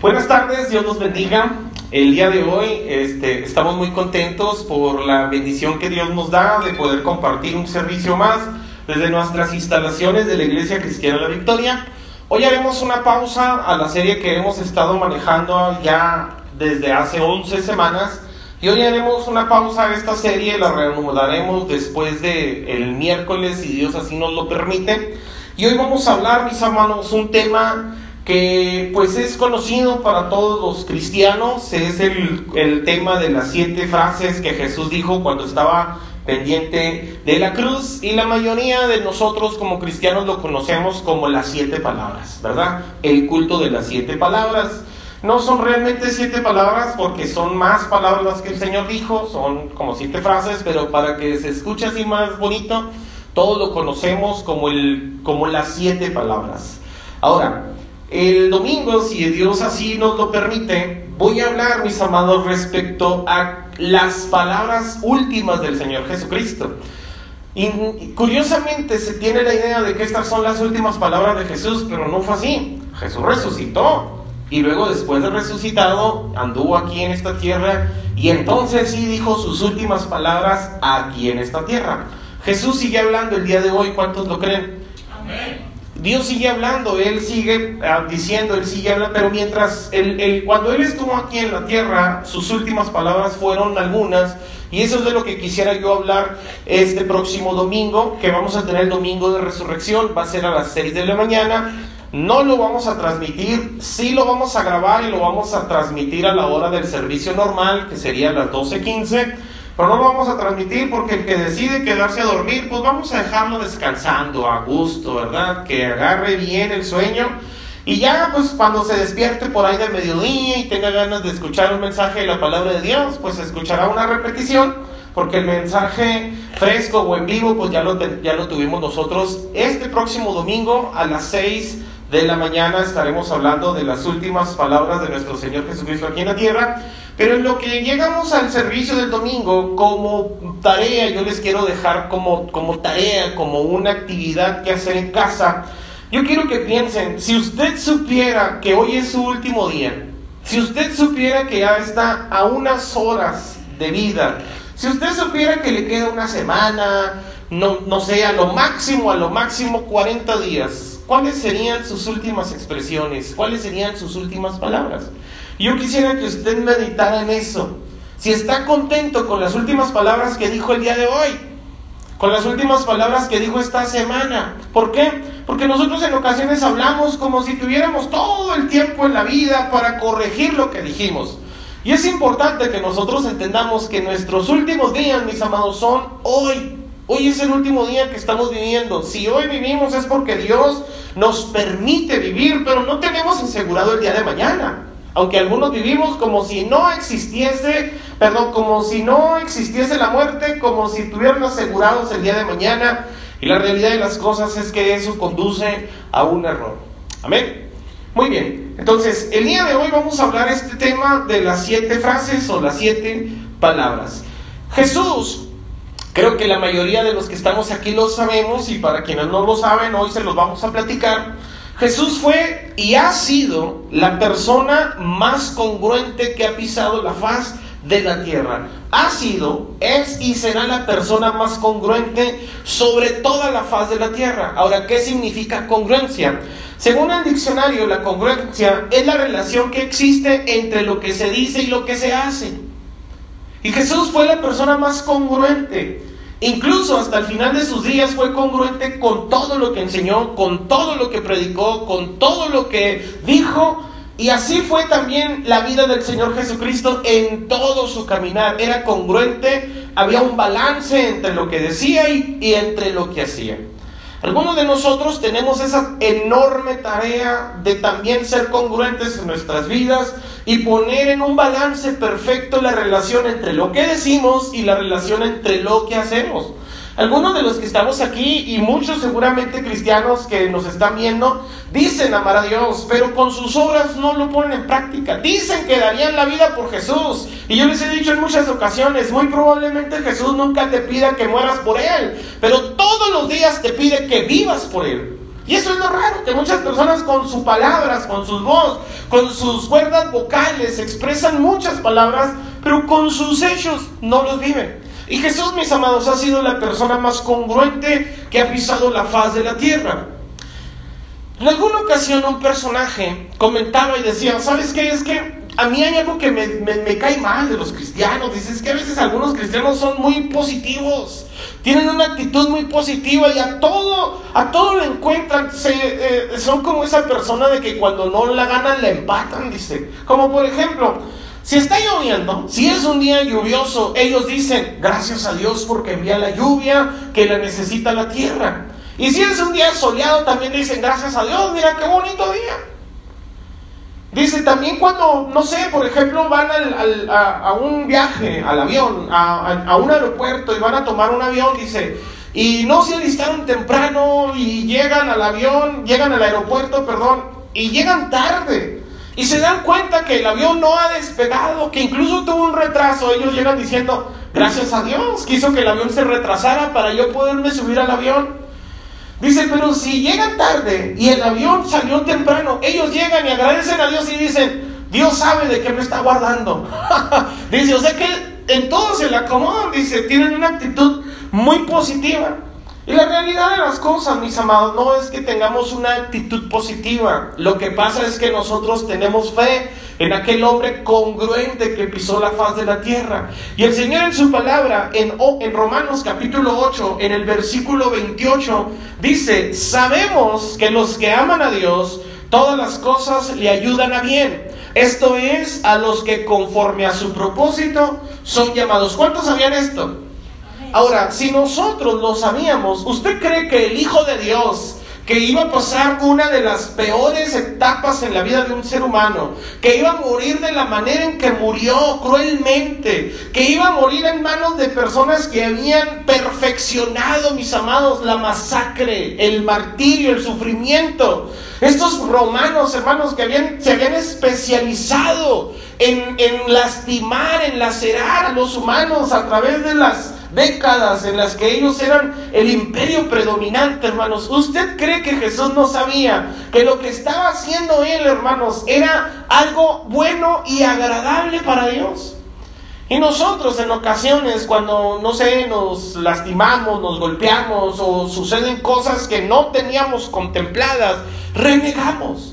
Buenas tardes, Dios los bendiga. El día de hoy este, estamos muy contentos por la bendición que Dios nos da de poder compartir un servicio más desde nuestras instalaciones de la Iglesia Cristiana La Victoria. Hoy haremos una pausa a la serie que hemos estado manejando ya desde hace 11 semanas y hoy haremos una pausa a esta serie, la reanudaremos después de el miércoles si Dios así nos lo permite. Y hoy vamos a hablar, mis hermanos, un tema que pues es conocido para todos los cristianos, es el, el, tema de las siete frases que Jesús dijo cuando estaba pendiente de la cruz y la mayoría de nosotros como cristianos lo conocemos como las siete palabras, ¿verdad? El culto de las siete palabras. No son realmente siete palabras porque son más palabras que el Señor dijo, son como siete frases, pero para que se escuche así más bonito, todos lo conocemos como, el, como las siete palabras. Ahora, el domingo, si Dios así nos lo permite, voy a hablar, mis amados, respecto a las palabras últimas del Señor Jesucristo. Curiosamente se tiene la idea de que estas son las últimas palabras de Jesús, pero no fue así. Jesús resucitó y luego después de resucitado anduvo aquí en esta tierra y entonces sí dijo sus últimas palabras aquí en esta tierra. Jesús sigue hablando el día de hoy, ¿cuántos lo creen? Amén. Dios sigue hablando, Él sigue uh, diciendo, Él sigue hablando, pero mientras, cuando Él estuvo aquí en la tierra, sus últimas palabras fueron algunas, y eso es de lo que quisiera yo hablar este próximo domingo, que vamos a tener el domingo de resurrección, va a ser a las 6 de la mañana, no lo vamos a transmitir, sí lo vamos a grabar y lo vamos a transmitir a la hora del servicio normal, que sería a las 12.15 pero no lo vamos a transmitir porque el que decide quedarse a dormir, pues vamos a dejarlo descansando a gusto, ¿verdad? Que agarre bien el sueño. Y ya, pues cuando se despierte por ahí de mediodía y tenga ganas de escuchar un mensaje de la palabra de Dios, pues escuchará una repetición, porque el mensaje fresco o en vivo, pues ya lo, ya lo tuvimos nosotros este próximo domingo a las 6 de la mañana estaremos hablando de las últimas palabras de nuestro Señor Jesucristo aquí en la tierra. Pero en lo que llegamos al servicio del domingo, como tarea, yo les quiero dejar como, como tarea, como una actividad que hacer en casa. Yo quiero que piensen, si usted supiera que hoy es su último día, si usted supiera que ya está a unas horas de vida, si usted supiera que le queda una semana, no, no sé, a lo máximo, a lo máximo 40 días, ¿cuáles serían sus últimas expresiones? ¿Cuáles serían sus últimas palabras? Yo quisiera que usted meditara en eso. Si está contento con las últimas palabras que dijo el día de hoy, con las últimas palabras que dijo esta semana. ¿Por qué? Porque nosotros en ocasiones hablamos como si tuviéramos todo el tiempo en la vida para corregir lo que dijimos. Y es importante que nosotros entendamos que nuestros últimos días, mis amados, son hoy. Hoy es el último día que estamos viviendo. Si hoy vivimos es porque Dios nos permite vivir, pero no tenemos asegurado el día de mañana. Aunque algunos vivimos como si no existiese, perdón, como si no existiese la muerte, como si estuvieran asegurados el día de mañana. Y la realidad de las cosas es que eso conduce a un error. Amén. Muy bien. Entonces, el día de hoy vamos a hablar este tema de las siete frases o las siete palabras. Jesús, creo que la mayoría de los que estamos aquí lo sabemos y para quienes no lo saben, hoy se los vamos a platicar. Jesús fue y ha sido la persona más congruente que ha pisado la faz de la tierra. Ha sido, es y será la persona más congruente sobre toda la faz de la tierra. Ahora, ¿qué significa congruencia? Según el diccionario, la congruencia es la relación que existe entre lo que se dice y lo que se hace. Y Jesús fue la persona más congruente. Incluso hasta el final de sus días fue congruente con todo lo que enseñó, con todo lo que predicó, con todo lo que dijo. Y así fue también la vida del Señor Jesucristo en todo su caminar. Era congruente, había un balance entre lo que decía y, entre lo que hacía. Algunos de nosotros tenemos esa enorme tarea de también ser congruentes en nuestras vidas y poner en un balance perfecto la relación entre lo que decimos y la relación entre lo que hacemos. Algunos de los que estamos aquí y muchos seguramente cristianos que nos están viendo dicen amar a Dios, pero con sus obras no lo ponen en práctica. Dicen que darían la vida por Jesús. Y yo les he dicho en muchas ocasiones, muy probablemente Jesús nunca te pida que mueras por Él, pero todos los días te pide que vivas por Él. Y eso es lo raro, que muchas personas con sus palabras, con sus voz, con sus cuerdas vocales expresan muchas palabras, pero con sus hechos no los viven. Y Jesús, mis amados, ha sido la persona más congruente que ha pisado la faz de la tierra. En alguna ocasión un personaje comentaba y decía, ¿sabes qué? Es que a mí hay algo que me, cae mal de los cristianos. Dices que a veces algunos cristianos son muy positivos, tienen una actitud muy positiva y a todo, a todo le encuentran. Se, eh, son como esa persona de que cuando no la ganan la empatan, dice. Como por ejemplo, si está lloviendo, si es un día lluvioso, ellos dicen, gracias a Dios porque envía la lluvia que la necesita la tierra. Y si es un día soleado, también dicen, gracias a Dios, mira qué bonito día. Dice también cuando, no sé, por ejemplo, van a, un viaje, al avión, a, un aeropuerto y van a tomar un avión, dice, y no se alistaron temprano y llegan al avión, llegan al aeropuerto, perdón, y llegan tarde. Y se dan cuenta que el avión no ha despegado, que incluso tuvo un retraso. Ellos llegan diciendo, gracias a Dios, quiso que el avión se retrasara para yo poderme subir al avión. Dice, pero si llegan tarde y el avión salió temprano, ellos llegan y agradecen a Dios y dicen, Dios sabe de qué me está guardando. dice, o sea que en todo se le acomodan, dice, tienen una actitud muy positiva. Y la realidad de las cosas, mis amados, no es que tengamos una actitud positiva. Lo que pasa es que nosotros tenemos fe en aquel hombre congruente que pisó la faz de la tierra. Y el Señor en su palabra, en, Romanos capítulo 8, en el versículo 28, dice, sabemos que los que aman a Dios, todas las cosas le ayudan a bien. Esto es a los que conforme a su propósito son llamados. ¿Cuántos sabían esto? Ahora, si nosotros lo sabíamos, ¿usted cree que el Hijo de Dios, que iba a pasar una de las peores etapas en la vida de un ser humano, que iba a morir de la manera en que murió cruelmente, que iba a morir en manos de personas que habían perfeccionado, mis amados, la masacre, el martirio, el sufrimiento. Estos romanos, hermanos, que habían, se habían especializado en, en lastimar, en lacerar a los humanos a través de las décadas en las que ellos eran el imperio predominante, hermanos. ¿Usted cree que Jesús no sabía que lo que estaba haciendo él, hermanos, era algo bueno y agradable para Dios? Y nosotros en ocasiones cuando, no sé, nos lastimamos, nos golpeamos o suceden cosas que no teníamos contempladas, renegamos.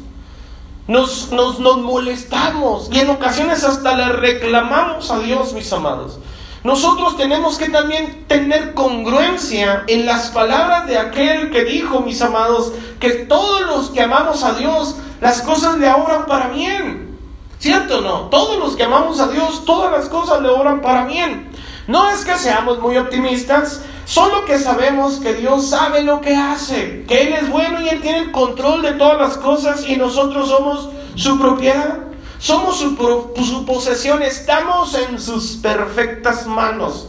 Nos, nos, nos molestamos y en ocasiones hasta le reclamamos a Dios, mis amados. Nosotros tenemos que también tener congruencia en las palabras de aquel que dijo, mis amados, que todos los que amamos a Dios, las cosas le obran para bien. ¿Cierto o no? Todos los que amamos a Dios, todas las cosas le obran para bien. No es que seamos muy optimistas, solo que sabemos que Dios sabe lo que hace, que Él es bueno y Él tiene el control de todas las cosas y nosotros somos su propiedad. Somos su, posesión, estamos en sus perfectas manos.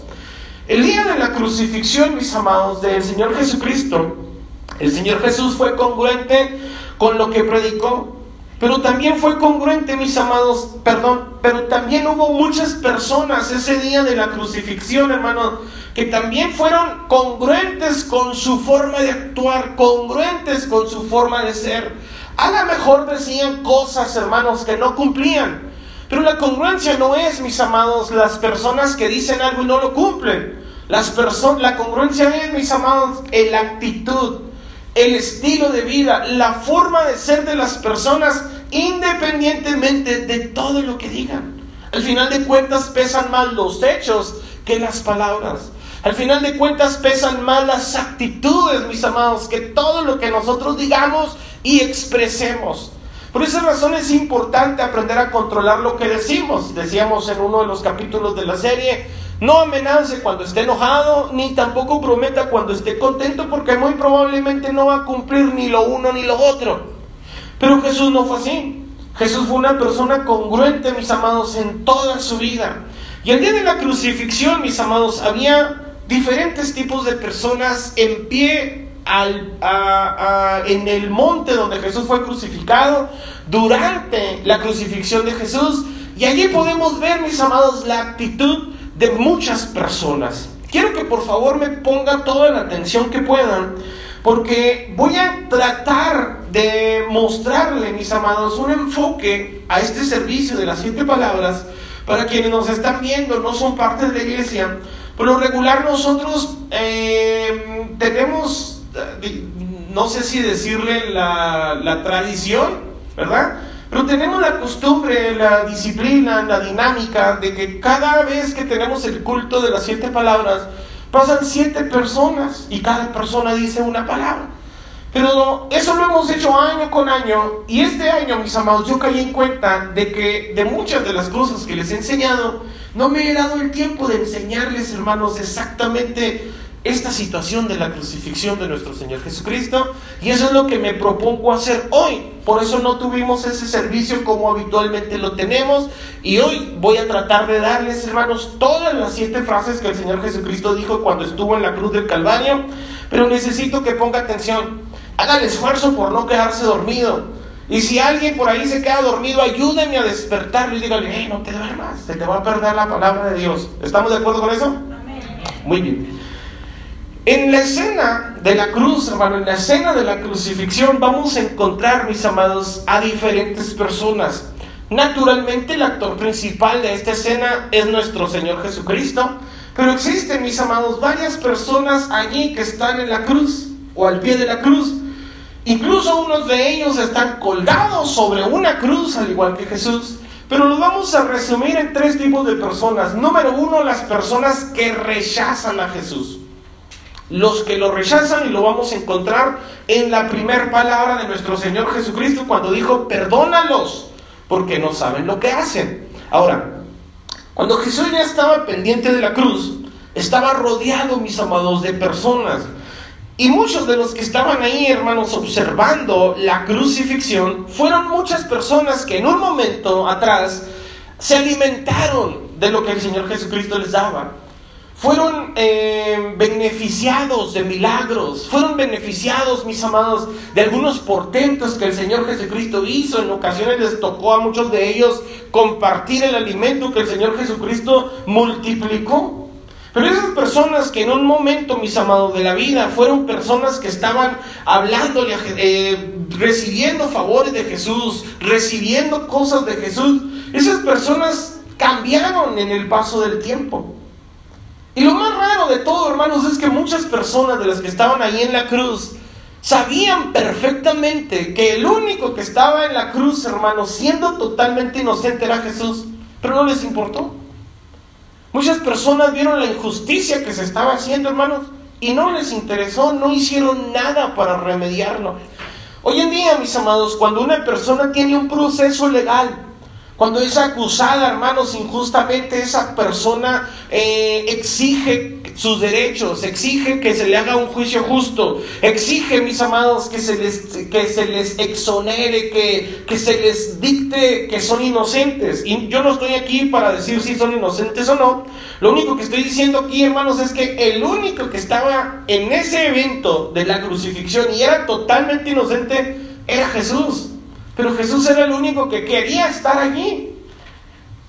El día de la crucifixión, mis amados, del Señor Jesucristo, el Señor Jesús fue congruente con lo que predicó, pero también fue congruente, mis amados, perdón, pero también hubo muchas personas ese día de la crucifixión, hermanos, que también fueron congruentes con su forma de actuar, congruentes con su forma de ser. A lo mejor decían cosas, hermanos, que no cumplían. Pero la congruencia no es, mis amados, las personas que dicen algo y no lo cumplen. Las la congruencia es, mis amados, la actitud, el estilo de vida, la forma de ser de las personas independientemente de todo lo que digan. Al final de cuentas pesan más los hechos que las palabras. Al final de cuentas pesan más las actitudes, mis amados, que todo lo que nosotros digamos y expresemos. Por esa razón es importante aprender a controlar lo que decimos. Decíamos en uno de los capítulos de la serie, no amenace cuando esté enojado, ni tampoco prometa cuando esté contento, porque muy probablemente no va a cumplir ni lo uno ni lo otro. Pero Jesús no fue así. Jesús fue una persona congruente, mis amados, en toda su vida. Y el día de la crucifixión, mis amados, había diferentes tipos de personas en pie en el monte donde Jesús fue crucificado, durante la crucifixión de Jesús. Y allí podemos ver, mis amados, la actitud de muchas personas. Quiero que por favor me pongan toda la atención que puedan, porque voy a tratar de mostrarle, mis amados, un enfoque a este servicio de las siete palabras para quienes nos están viendo, no son parte de la iglesia. Por lo regular nosotros eh, tenemos, eh, no sé si decirle la, la tradición, ¿verdad? Pero tenemos la costumbre, la disciplina, la dinámica de que cada vez que tenemos el culto de las siete palabras, pasan siete personas y cada persona dice una palabra. Pero eso lo hemos hecho año con año y este año, mis amados, yo caí en cuenta de que de muchas de las cosas que les he enseñado, no me he dado el tiempo de enseñarles, hermanos, exactamente esta situación de la crucifixión de nuestro Señor Jesucristo y eso es lo que me propongo hacer hoy. Por eso no tuvimos ese servicio como habitualmente lo tenemos y hoy voy a tratar de darles, hermanos, todas las siete frases que el Señor Jesucristo dijo cuando estuvo en la cruz del Calvario, pero necesito que ponga atención. Haga el esfuerzo por no quedarse dormido. Y si alguien por ahí se queda dormido, ayúdenme a despertarlo y dígale, hey, no te duermas, se te va a perder la palabra de Dios. ¿Estamos de acuerdo con eso? Muy bien. En la escena de la cruz, hermano, en la escena de la crucifixión, vamos a encontrar, mis amados, a diferentes personas. Naturalmente, el actor principal de esta escena es nuestro Señor Jesucristo, pero existen, mis amados, varias personas allí que están en la cruz o al pie de la cruz. Incluso unos de ellos están colgados sobre una cruz, al igual que Jesús. Pero los vamos a resumir en tres tipos de personas. Número uno, las personas que rechazan a Jesús. Los que lo rechazan y lo vamos a encontrar en la primera palabra de nuestro Señor Jesucristo cuando dijo, perdónalos, porque no saben lo que hacen. Ahora, cuando Jesús ya estaba pendiente de la cruz, estaba rodeado, mis amados, de personas. Y muchos de los que estaban ahí, hermanos, observando la crucifixión, fueron muchas personas que en un momento atrás se alimentaron de lo que el Señor Jesucristo les daba fueron eh, beneficiados de milagros, fueron beneficiados, mis amados, de algunos portentos que el Señor Jesucristo hizo. En ocasiones les tocó a muchos de ellos compartir el alimento que el Señor Jesucristo multiplicó. Pero esas personas que en un momento, mis amados, de la vida, fueron personas que estaban hablándole, eh, recibiendo favores de Jesús, recibiendo cosas de Jesús, esas personas cambiaron en el paso del tiempo. Y lo más raro de todo, hermanos, es que muchas personas de las que estaban ahí en la cruz sabían perfectamente que el único que estaba en la cruz, hermanos, siendo totalmente inocente era Jesús, pero no les importó. Muchas personas vieron la injusticia que se estaba haciendo, hermanos, y no les interesó, no hicieron nada para remediarlo. Hoy en día, mis amados, cuando una persona tiene un proceso legal, cuando es acusada, hermanos, injustamente, esa persona eh, exige sus derechos, exige que se le haga un juicio justo, exige, mis amados, que se les, que se les exonere, que, que se les dicte que son inocentes. Y yo no estoy aquí para decir si son inocentes o no. Lo único que estoy diciendo aquí, hermanos, es que el único que estaba en ese evento de la crucifixión y era totalmente inocente era Jesús. Pero Jesús era el único que quería estar allí,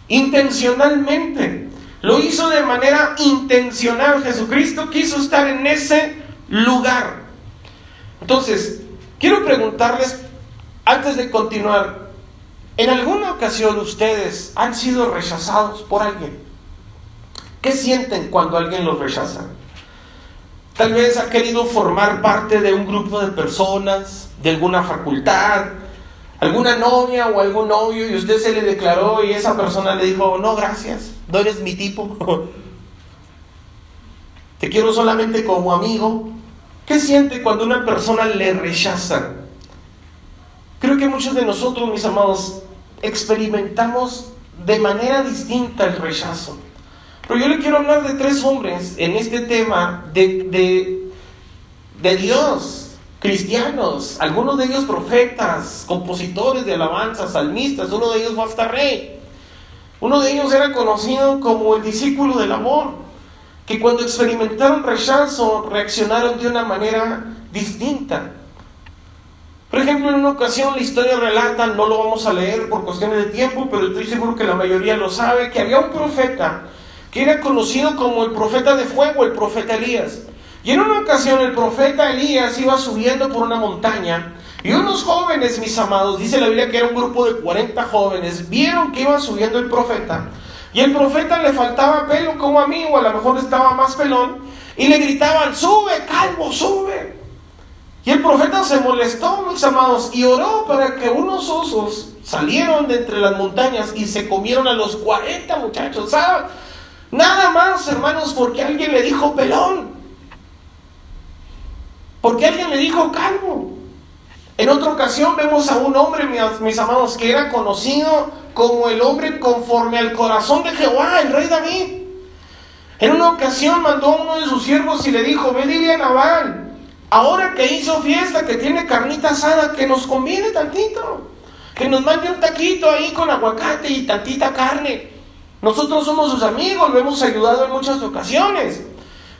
intencionalmente. Lo hizo de manera intencional. Jesucristo quiso estar en ese lugar. Entonces, quiero preguntarles, antes de continuar, ¿en alguna ocasión ustedes han sido rechazados por alguien? ¿Qué sienten cuando alguien los rechaza? Tal vez ha querido formar parte de un grupo de personas, de alguna facultad, alguna novia o algún novio y usted se le declaró y esa persona le dijo, no, gracias, no eres mi tipo, te quiero solamente como amigo. ¿Qué siente cuando una persona le rechaza? Creo que muchos de nosotros, mis amados, experimentamos de manera distinta el rechazo. Pero yo le quiero hablar de tres hombres en este tema de, de, de Dios, cristianos, algunos de ellos profetas, compositores de alabanza, salmistas, uno de ellos fue hasta rey. Uno de ellos era conocido como el discípulo del amor, que cuando experimentaron rechazo reaccionaron de una manera distinta. Por ejemplo, en una ocasión la historia relata, no lo vamos a leer por cuestiones de tiempo, pero estoy seguro que la mayoría lo sabe, que había un profeta que era conocido como el profeta de fuego, el profeta Elías. Y en una ocasión el profeta Elías iba subiendo por una montaña y unos jóvenes, mis amados, dice la Biblia que era un grupo de 40 jóvenes, vieron que iba subiendo el profeta y el profeta le faltaba pelo como a mí o a lo mejor estaba más pelón y le gritaban, sube, calvo, sube. Y el profeta se molestó, mis amados, y oró para que unos osos salieron de entre las montañas y se comieron a los 40 muchachos. Nada más, hermanos, porque alguien le dijo pelón. Porque alguien le dijo calvo. En otra ocasión vemos a un hombre, mis, amados, que era conocido como el hombre conforme al corazón de Jehová, el rey David. En una ocasión mandó a uno de sus siervos y le dijo, ve dile a Nabal, ahora que hizo fiesta, que tiene carnita asada, que nos conviene tantito, que nos mande un taquito ahí con aguacate y tantita carne. Nosotros somos sus amigos, lo hemos ayudado en muchas ocasiones.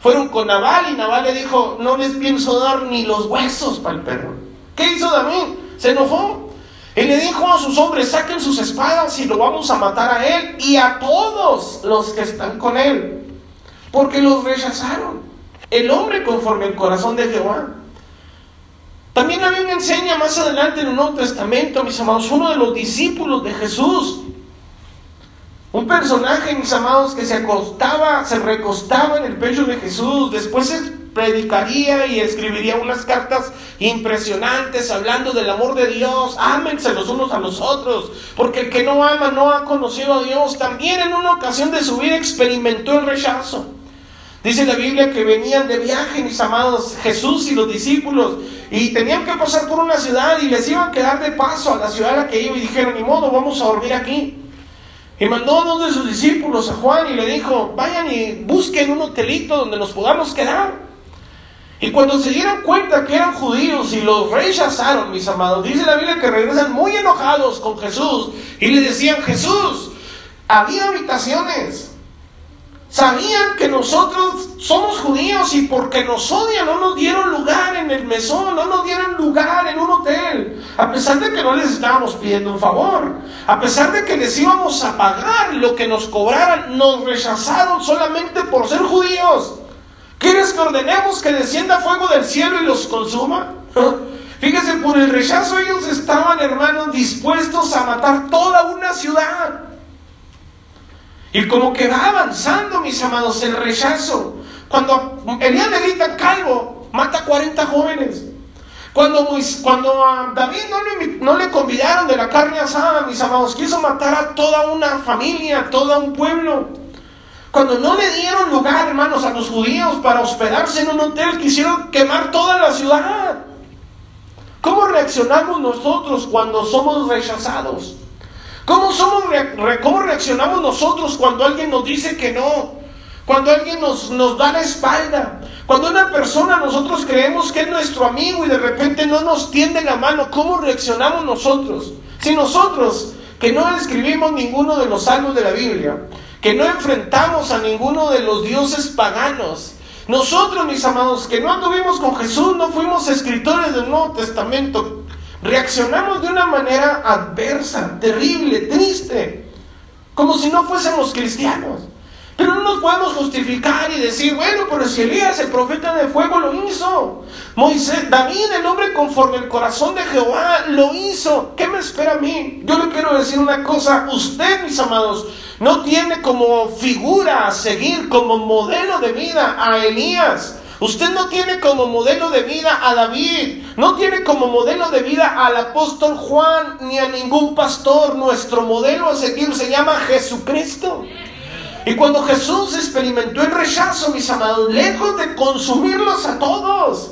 Fueron con Nabal y Nabal le dijo, no les pienso dar ni los huesos para el perro. ¿Qué hizo David? Se enojó. Y le dijo a sus hombres, saquen sus espadas y lo vamos a matar a él y a todos los que están con él. Porque los rechazaron. El hombre conforme al corazón de Jehová. También la Biblia enseña más adelante en el Nuevo Testamento, mis amados, uno de los discípulos de Jesús. Un personaje, mis amados, que se acostaba, se recostaba en el pecho de Jesús. Después predicaría y escribiría unas cartas impresionantes hablando del amor de Dios. Ámense los unos a los otros, porque el que no ama no ha conocido a Dios. También en una ocasión de su vida experimentó el rechazo. Dice la Biblia que venían de viaje, mis amados, Jesús y los discípulos, y tenían que pasar por una ciudad y les iban a quedar de paso a la ciudad a la que iba y dijeron, ni modo, vamos a dormir aquí. Y mandó a uno de sus discípulos, a Juan, y le dijo, vayan y busquen un hotelito donde nos podamos quedar. Y cuando se dieron cuenta que eran judíos y los rechazaron, mis amados, dice la Biblia que regresan muy enojados con Jesús y le decían, Jesús, había habitaciones. Sabían que nosotros somos judíos y porque nos odian no nos dieron lugar en el mesón, no nos dieron lugar en un hotel. A pesar de que no les estábamos pidiendo un favor, a pesar de que les íbamos a pagar lo que nos cobraran, nos rechazaron solamente por ser judíos. ¿Quieres que ordenemos que descienda fuego del cielo y los consuma? Fíjese, por el rechazo ellos estaban, hermanos, dispuestos a matar toda una ciudad. Y como que va avanzando, mis amados, el rechazo. Cuando Elías le grita calvo, mata a 40 jóvenes. Cuando, cuando a David no le, no le convidaron de la carne asada, mis amados, quiso matar a toda una familia, a todo un pueblo. Cuando no le dieron lugar, hermanos, a los judíos para hospedarse en un hotel, quisieron quemar toda la ciudad. ¿Cómo reaccionamos nosotros cuando somos rechazados? ¿Cómo, somos, ¿Cómo reaccionamos nosotros cuando alguien nos dice que no? Cuando alguien nos, nos da la espalda. Cuando una persona nosotros creemos que es nuestro amigo y de repente no nos tiende la mano, ¿cómo reaccionamos nosotros? Si nosotros, que no escribimos ninguno de los salmos de la Biblia, que no enfrentamos a ninguno de los dioses paganos. Nosotros, mis amados, que no anduvimos con Jesús, no fuimos escritores del Nuevo Testamento, reaccionamos de una manera adversa, terrible, triste, como si no fuésemos cristianos. Pero no nos podemos justificar y decir, bueno, pero si Elías, el profeta de fuego, lo hizo. Moisés, David, el hombre conforme el corazón de Jehová, lo hizo. ¿Qué me espera a mí? Yo le quiero decir una cosa. Usted, mis amados, no tiene como figura a seguir, como modelo de vida a Elías. Usted no tiene como modelo de vida a David, no tiene como modelo de vida al apóstol Juan ni a ningún pastor. Nuestro modelo a seguir se llama Jesucristo. Y cuando Jesús experimentó el rechazo, mis amados, lejos de consumirlos a todos,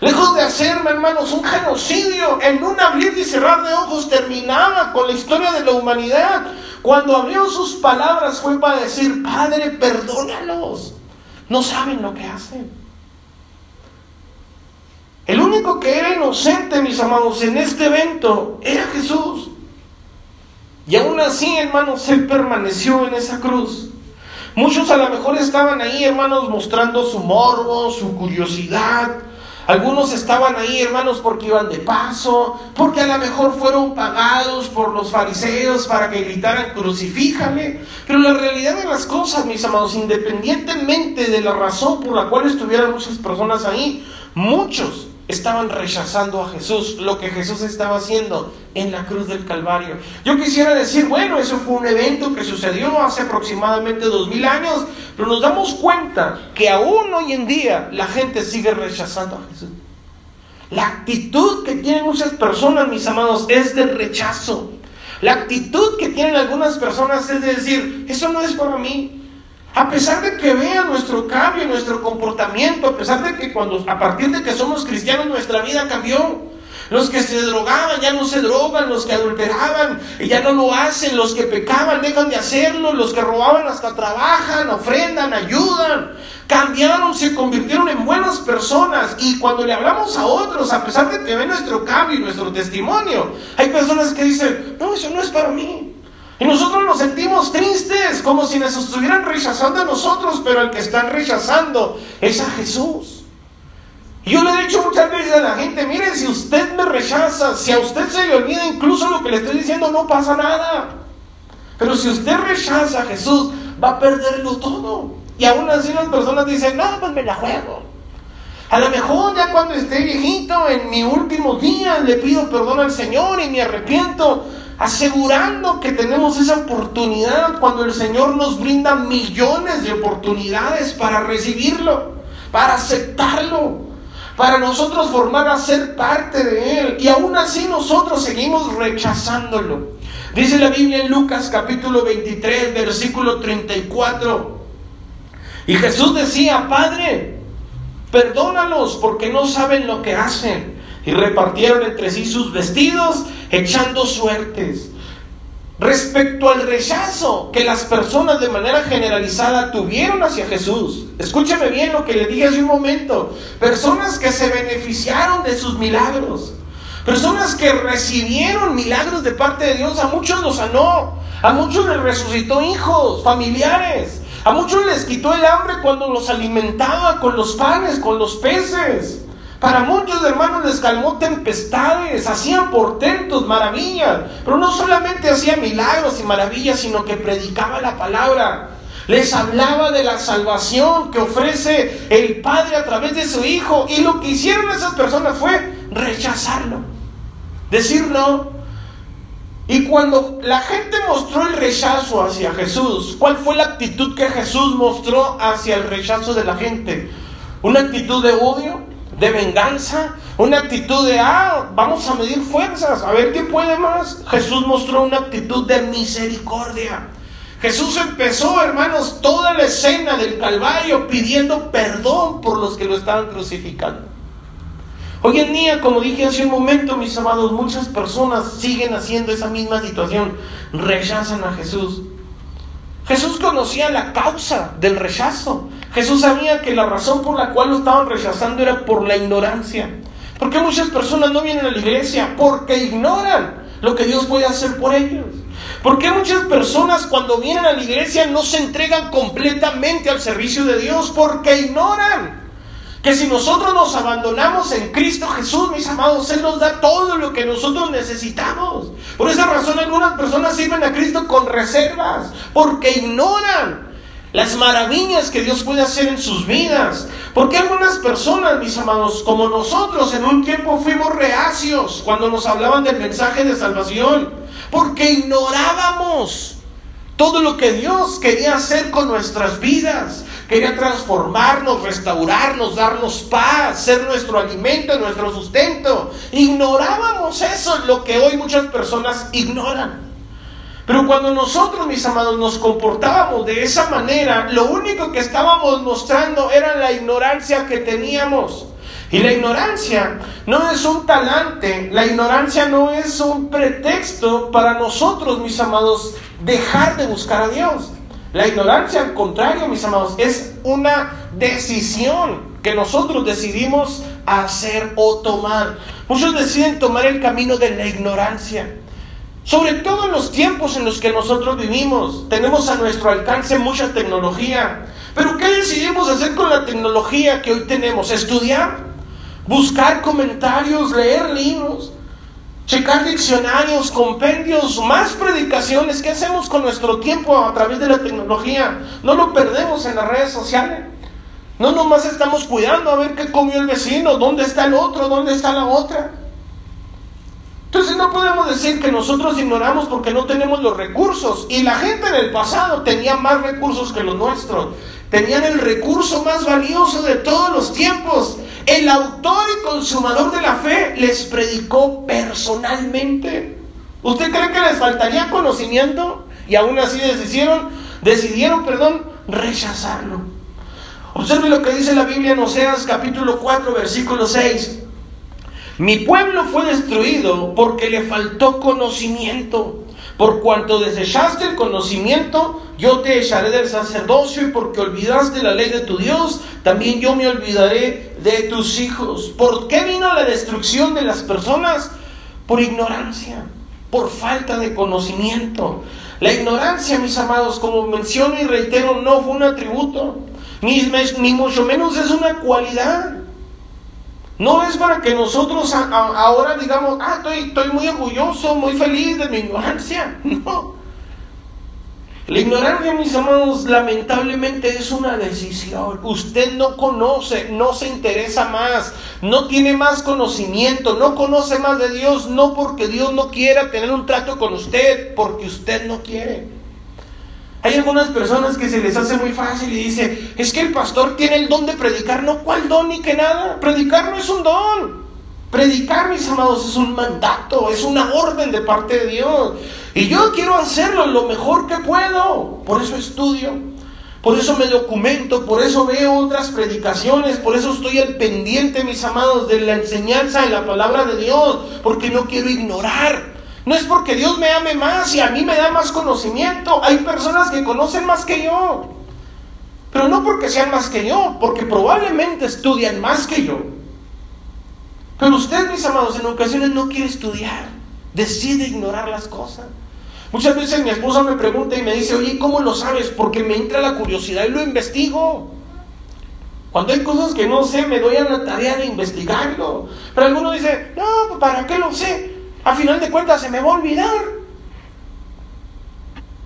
lejos de hacerme, hermanos, un genocidio en un abrir y cerrar de ojos, terminaba con la historia de la humanidad. Cuando abrió sus palabras fue para decir, Padre, perdónalos. No saben lo que hacen. El único que era inocente, mis amados, en este evento era Jesús. Y aún así, hermanos, Él permaneció en esa cruz. Muchos a lo mejor estaban ahí, hermanos, mostrando su morbo, su curiosidad. Algunos estaban ahí, hermanos, porque iban de paso, porque a lo mejor fueron pagados por los fariseos para que gritaran crucifíjale. Pero la realidad de las cosas, mis amados, independientemente de la razón por la cual estuvieran muchas personas ahí, muchos estaban rechazando a Jesús, lo que Jesús estaba haciendo en la cruz del Calvario. Yo quisiera decir, bueno, eso fue un evento que sucedió hace aproximadamente dos mil años, pero nos damos cuenta que aún hoy en día la gente sigue rechazando a Jesús. La actitud que tienen muchas personas, mis amados, es de rechazo. La actitud que tienen algunas personas es de decir, eso no es para mí, a pesar de que vean nuestro cambio, nuestro comportamiento, a pesar de que cuando a partir de que somos cristianos nuestra vida cambió. Los que se drogaban ya no se drogan, los que adulteraban ya no lo hacen, los que pecaban dejan de hacerlo, los que robaban hasta trabajan, ofrendan, ayudan, cambiaron, se convirtieron en buenas personas y cuando le hablamos a otros, a pesar de que ven nuestro cambio y nuestro testimonio, hay personas que dicen, no, eso no es para mí. Y nosotros nos sentimos tristes, como si nos estuvieran rechazando a nosotros, pero el que están rechazando es a Jesús. Y yo le he dicho muchas veces a la gente, mire, si usted me rechaza, si a usted se le olvida incluso lo que le estoy diciendo, no pasa nada. Pero si usted rechaza a Jesús, va a perderlo todo. Y aún así las personas dicen, no, pues me la juego. A lo mejor ya cuando esté viejito, en mi último día, le pido perdón al Señor y me arrepiento asegurando que tenemos esa oportunidad cuando el Señor nos brinda millones de oportunidades para recibirlo, para aceptarlo, para nosotros formar a ser parte de Él. Y aún así nosotros seguimos rechazándolo. Dice la Biblia en Lucas capítulo 23, versículo 34. Y Jesús decía, Padre, perdónalos porque no saben lo que hacen. Y repartieron entre sí sus vestidos echando suertes. Respecto al rechazo que las personas de manera generalizada tuvieron hacia Jesús, escúcheme bien lo que le dije hace un momento, personas que se beneficiaron de sus milagros, personas que recibieron milagros de parte de Dios, a muchos los sanó, a muchos les resucitó hijos, familiares, a muchos les quitó el hambre cuando los alimentaba con los panes, con los peces. Para muchos hermanos les calmó tempestades, hacían portentos, maravillas, pero no solamente hacía milagros y maravillas, sino que predicaba la palabra. Les hablaba de la salvación que ofrece el Padre a través de su Hijo. Y lo que hicieron esas personas fue rechazarlo, decir no. Y cuando la gente mostró el rechazo hacia Jesús, ¿cuál fue la actitud que Jesús mostró hacia el rechazo de la gente? ¿Una actitud de odio? De venganza, una actitud de, ah, vamos a medir fuerzas, a ver qué puede más. Jesús mostró una actitud de misericordia. Jesús empezó, hermanos, toda la escena del Calvario pidiendo perdón por los que lo estaban crucificando. Hoy en día, como dije hace un momento, mis amados, muchas personas siguen haciendo esa misma situación, rechazan a Jesús. Jesús conocía la causa del rechazo. Jesús sabía que la razón por la cual lo estaban rechazando era por la ignorancia. ¿Por qué muchas personas no vienen a la iglesia? Porque ignoran lo que Dios puede hacer por ellos. ¿Por qué muchas personas cuando vienen a la iglesia no se entregan completamente al servicio de Dios? Porque ignoran que si nosotros nos abandonamos en Cristo Jesús, mis amados, Él nos da todo lo que nosotros necesitamos. Por esa razón algunas personas sirven a Cristo con reservas, porque ignoran las maravillas que Dios puede hacer en sus vidas. Porque algunas personas, mis amados, como nosotros en un tiempo fuimos reacios cuando nos hablaban del mensaje de salvación, porque ignorábamos todo lo que Dios quería hacer con nuestras vidas. Quería transformarnos, restaurarnos, darnos paz, ser nuestro alimento, nuestro sustento. Ignorábamos eso, lo que hoy muchas personas ignoran. Pero cuando nosotros, mis amados, nos comportábamos de esa manera, lo único que estábamos mostrando era la ignorancia que teníamos. Y la ignorancia no es un talante, la ignorancia no es un pretexto para nosotros, mis amados, dejar de buscar a Dios. La ignorancia, al contrario, mis amados, es una decisión que nosotros decidimos hacer o tomar. Muchos deciden tomar el camino de la ignorancia. Sobre todo en los tiempos en los que nosotros vivimos, tenemos a nuestro alcance mucha tecnología. Pero ¿qué decidimos hacer con la tecnología que hoy tenemos? ¿Estudiar? buscar comentarios, leer libros, checar diccionarios, compendios, más predicaciones. ¿Qué hacemos con nuestro tiempo a través de la tecnología? No lo perdemos en las redes sociales. No nomás estamos cuidando a ver qué comió el vecino, dónde está el otro, dónde está la otra. Entonces no podemos decir que nosotros ignoramos porque no tenemos los recursos. Y la gente en el pasado tenía más recursos que los nuestros. Tenían el recurso más valioso de todos los tiempos. El autor y consumador de la fe les predicó personalmente. ¿Usted cree que les faltaría conocimiento? Y aún así decidieron, decidieron, perdón, rechazarlo. Observe lo que dice la Biblia en Oseas capítulo 4, versículo 6. Mi pueblo fue destruido porque le faltó conocimiento. Por cuanto desechaste el conocimiento, yo te echaré del sacerdocio y porque olvidaste la ley de tu Dios, también yo me olvidaré de tus hijos. ¿Por qué vino la destrucción de las personas? Por ignorancia, por falta de conocimiento. La ignorancia, mis amados, como menciono y reitero, no fue un atributo, ni, mucho menos es una cualidad. No es para que nosotros ahora digamos, ah, estoy, estoy muy orgulloso, muy feliz de mi ignorancia. No. La ignorancia, mis amados, lamentablemente es una decisión. Usted no conoce, no se interesa más, no tiene más conocimiento, no conoce más de Dios, no porque Dios no quiera tener un trato con usted, porque usted no quiere. Hay algunas personas que se les hace muy fácil y dice, es que el pastor tiene el don de predicar, no, ¿cuál don ni que nada? Predicar no es un don. Predicar, mis amados, es un mandato, es una orden de parte de Dios. Y yo quiero hacerlo lo mejor que puedo. Por eso estudio, por eso me documento, por eso veo otras predicaciones, por eso estoy al pendiente, mis amados, de la enseñanza de la palabra de Dios, porque no quiero ignorar. No es porque Dios me ame más y a mí me da más conocimiento. Hay personas que conocen más que yo. Pero no porque sean más que yo, porque probablemente estudian más que yo. Pero usted, mis amados, en ocasiones no quiere estudiar. Decide ignorar las cosas. Muchas veces mi esposa me pregunta y me dice, oye, ¿cómo lo sabes? Porque me entra la curiosidad y lo investigo. Cuando hay cosas que no sé, me doy a la tarea de investigarlo. Pero alguno dice, no, ¿para qué lo sé? A final de cuentas se me va a olvidar.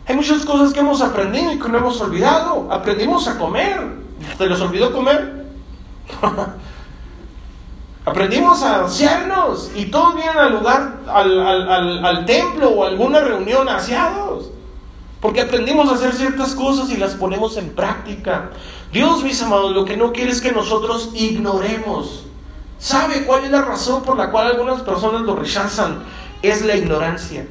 Hay muchas cosas que hemos aprendido y que no hemos olvidado. Aprendimos a comer. ¿Te les olvidó comer? Aprendimos a asearnos y todos vienen al lugar, al, al, templo o alguna reunión aseados. Porque aprendimos a hacer ciertas cosas y las ponemos en práctica. Dios, mis amados, lo que no quiere es que nosotros ignoremos ¿Sabe cuál es la razón por la cual algunas personas lo rechazan? Es la ignorancia.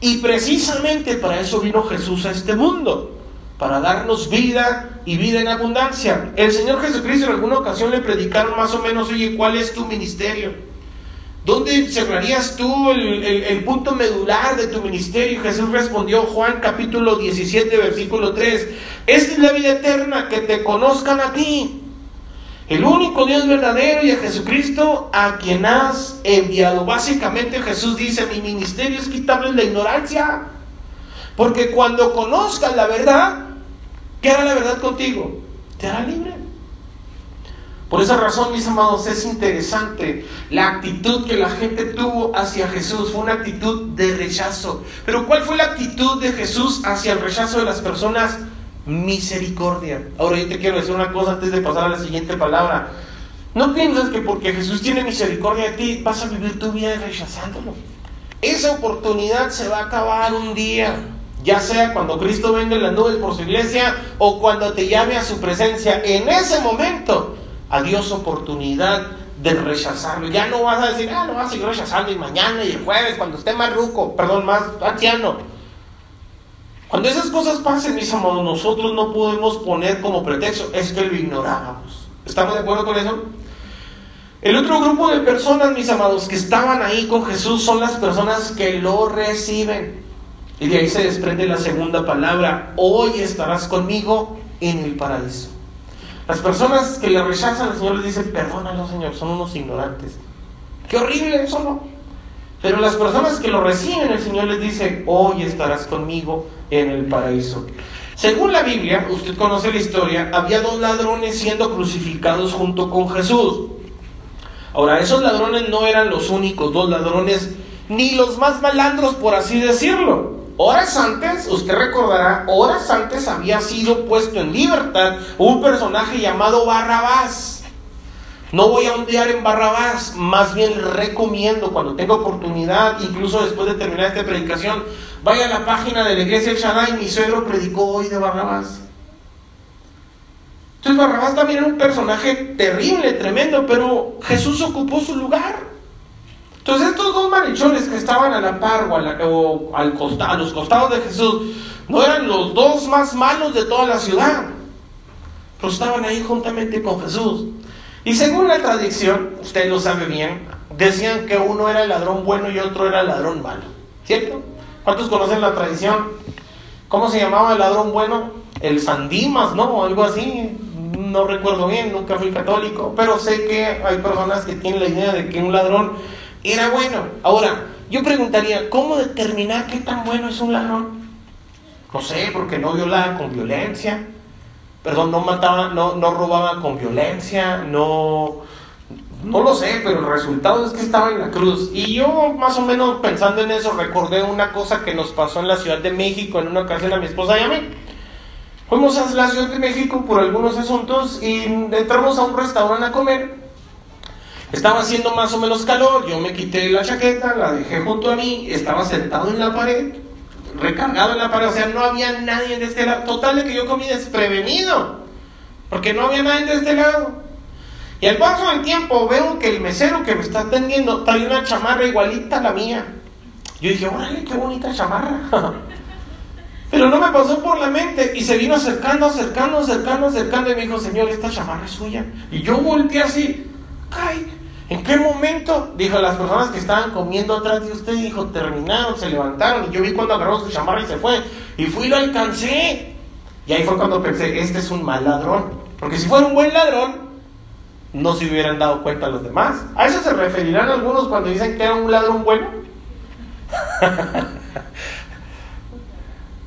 Y precisamente para eso vino Jesús a este mundo, para darnos vida y vida en abundancia. El Señor Jesucristo en alguna ocasión le predicaron más o menos, oye, ¿cuál es tu ministerio? ¿Dónde cerrarías tú el, punto medular de tu ministerio? Jesús respondió, Juan capítulo 17, versículo 3, esta es la vida eterna, que te conozcan a ti, el único Dios verdadero y a Jesucristo a quien has enviado. Básicamente Jesús dice, mi ministerio es quitarles la ignorancia. Porque cuando conozcas la verdad, ¿qué hará la verdad contigo? Te hará libre. Por esa razón, mis amados, es interesante la actitud que la gente tuvo hacia Jesús. Fue una actitud de rechazo. Pero ¿cuál fue la actitud de Jesús hacia el rechazo de las personas? misericordia. Ahora yo te quiero decir una cosa antes de pasar a la siguiente palabra. No piensas que porque Jesús tiene misericordia de ti vas a vivir tu vida rechazándolo. Esa oportunidad se va a acabar un día, ya sea cuando Cristo venga en las nubes por su iglesia o cuando te llame a su presencia. En ese momento, adiós oportunidad de rechazarlo. Ya no vas a decir, ah, lo vas a seguir rechazando y mañana y el jueves cuando esté más ruco, perdón, más anciano. Cuando esas cosas pasen, mis amados, nosotros no podemos poner como pretexto, es que lo ignorábamos. ¿Estamos de acuerdo con eso? El otro grupo de personas, mis amados, que estaban ahí con Jesús son las personas que lo reciben. Y de ahí se desprende la segunda palabra, hoy estarás conmigo en el paraíso. Las personas que le rechazan al Señor les dicen, perdónalo Señor, son unos ignorantes. Qué horrible eso, ¿no? Pero las personas que lo reciben, el Señor les dice, hoy estarás conmigo en el paraíso. Según la Biblia, usted conoce la historia, había dos ladrones siendo crucificados junto con Jesús. Ahora, esos ladrones no eran los únicos dos ladrones, ni los más malandros, por así decirlo. Horas antes, usted recordará, horas antes había sido puesto en libertad un personaje llamado Barrabás. No voy a ondear en Barrabás, más bien recomiendo cuando tenga oportunidad, incluso después de terminar esta predicación, vaya a la página de la iglesia El Shaddai, mi suegro predicó hoy de Barrabás. Entonces Barrabás también era un personaje terrible, tremendo, pero Jesús ocupó su lugar. Entonces estos dos marichones que estaban a la par o, al a los costados de Jesús, no eran los dos más malos de toda la ciudad, pero estaban ahí juntamente con Jesús. Y según la tradición, usted lo sabe bien, decían que uno era el ladrón bueno y otro era el ladrón malo, ¿cierto? ¿Cuántos conocen la tradición? ¿Cómo se llamaba el ladrón bueno? El Sandimas, ¿no? Algo así no recuerdo bien, nunca fui católico, pero sé que hay personas que tienen la idea de que un ladrón era bueno. Ahora, yo preguntaría, ¿cómo determinar qué tan bueno es un ladrón? No sé, porque no violaba con violencia, perdón, no mataba, no, no robaba con violencia, no, no lo sé, pero el resultado es que estaba en la cruz. Y yo, más o menos pensando en eso, recordé una cosa que nos pasó en la Ciudad de México en una ocasión a mi esposa y a mí. Fuimos a la Ciudad de México por algunos asuntos y entramos a un restaurante a comer. Estaba haciendo más o menos calor, yo me quité la chaqueta, la dejé junto a mí, estaba sentado en la pared, recargado en la pared, o sea, no había nadie de este lado. Total de que yo comí desprevenido, porque no había nadie de este lado. Y al paso del tiempo veo que el mesero que me está atendiendo trae una chamarra igualita a la mía. Yo dije, órale, qué bonita chamarra. Pero no me pasó por la mente y se vino acercando, acercando, acercando, acercando y me dijo, Señor, esta chamarra es suya. Y yo volteé así, ay, ¿en qué momento? Dijo, las personas que estaban comiendo atrás de usted, dijo, terminaron, se levantaron y yo vi cuando agarró su chamarra y se fue. Y fui y lo alcancé. Y ahí fue cuando pensé, este es un mal ladrón. Porque si fuera un buen ladrón, no se hubieran dado cuenta los demás. ¿A eso se referirán algunos cuando dicen que era un ladrón bueno?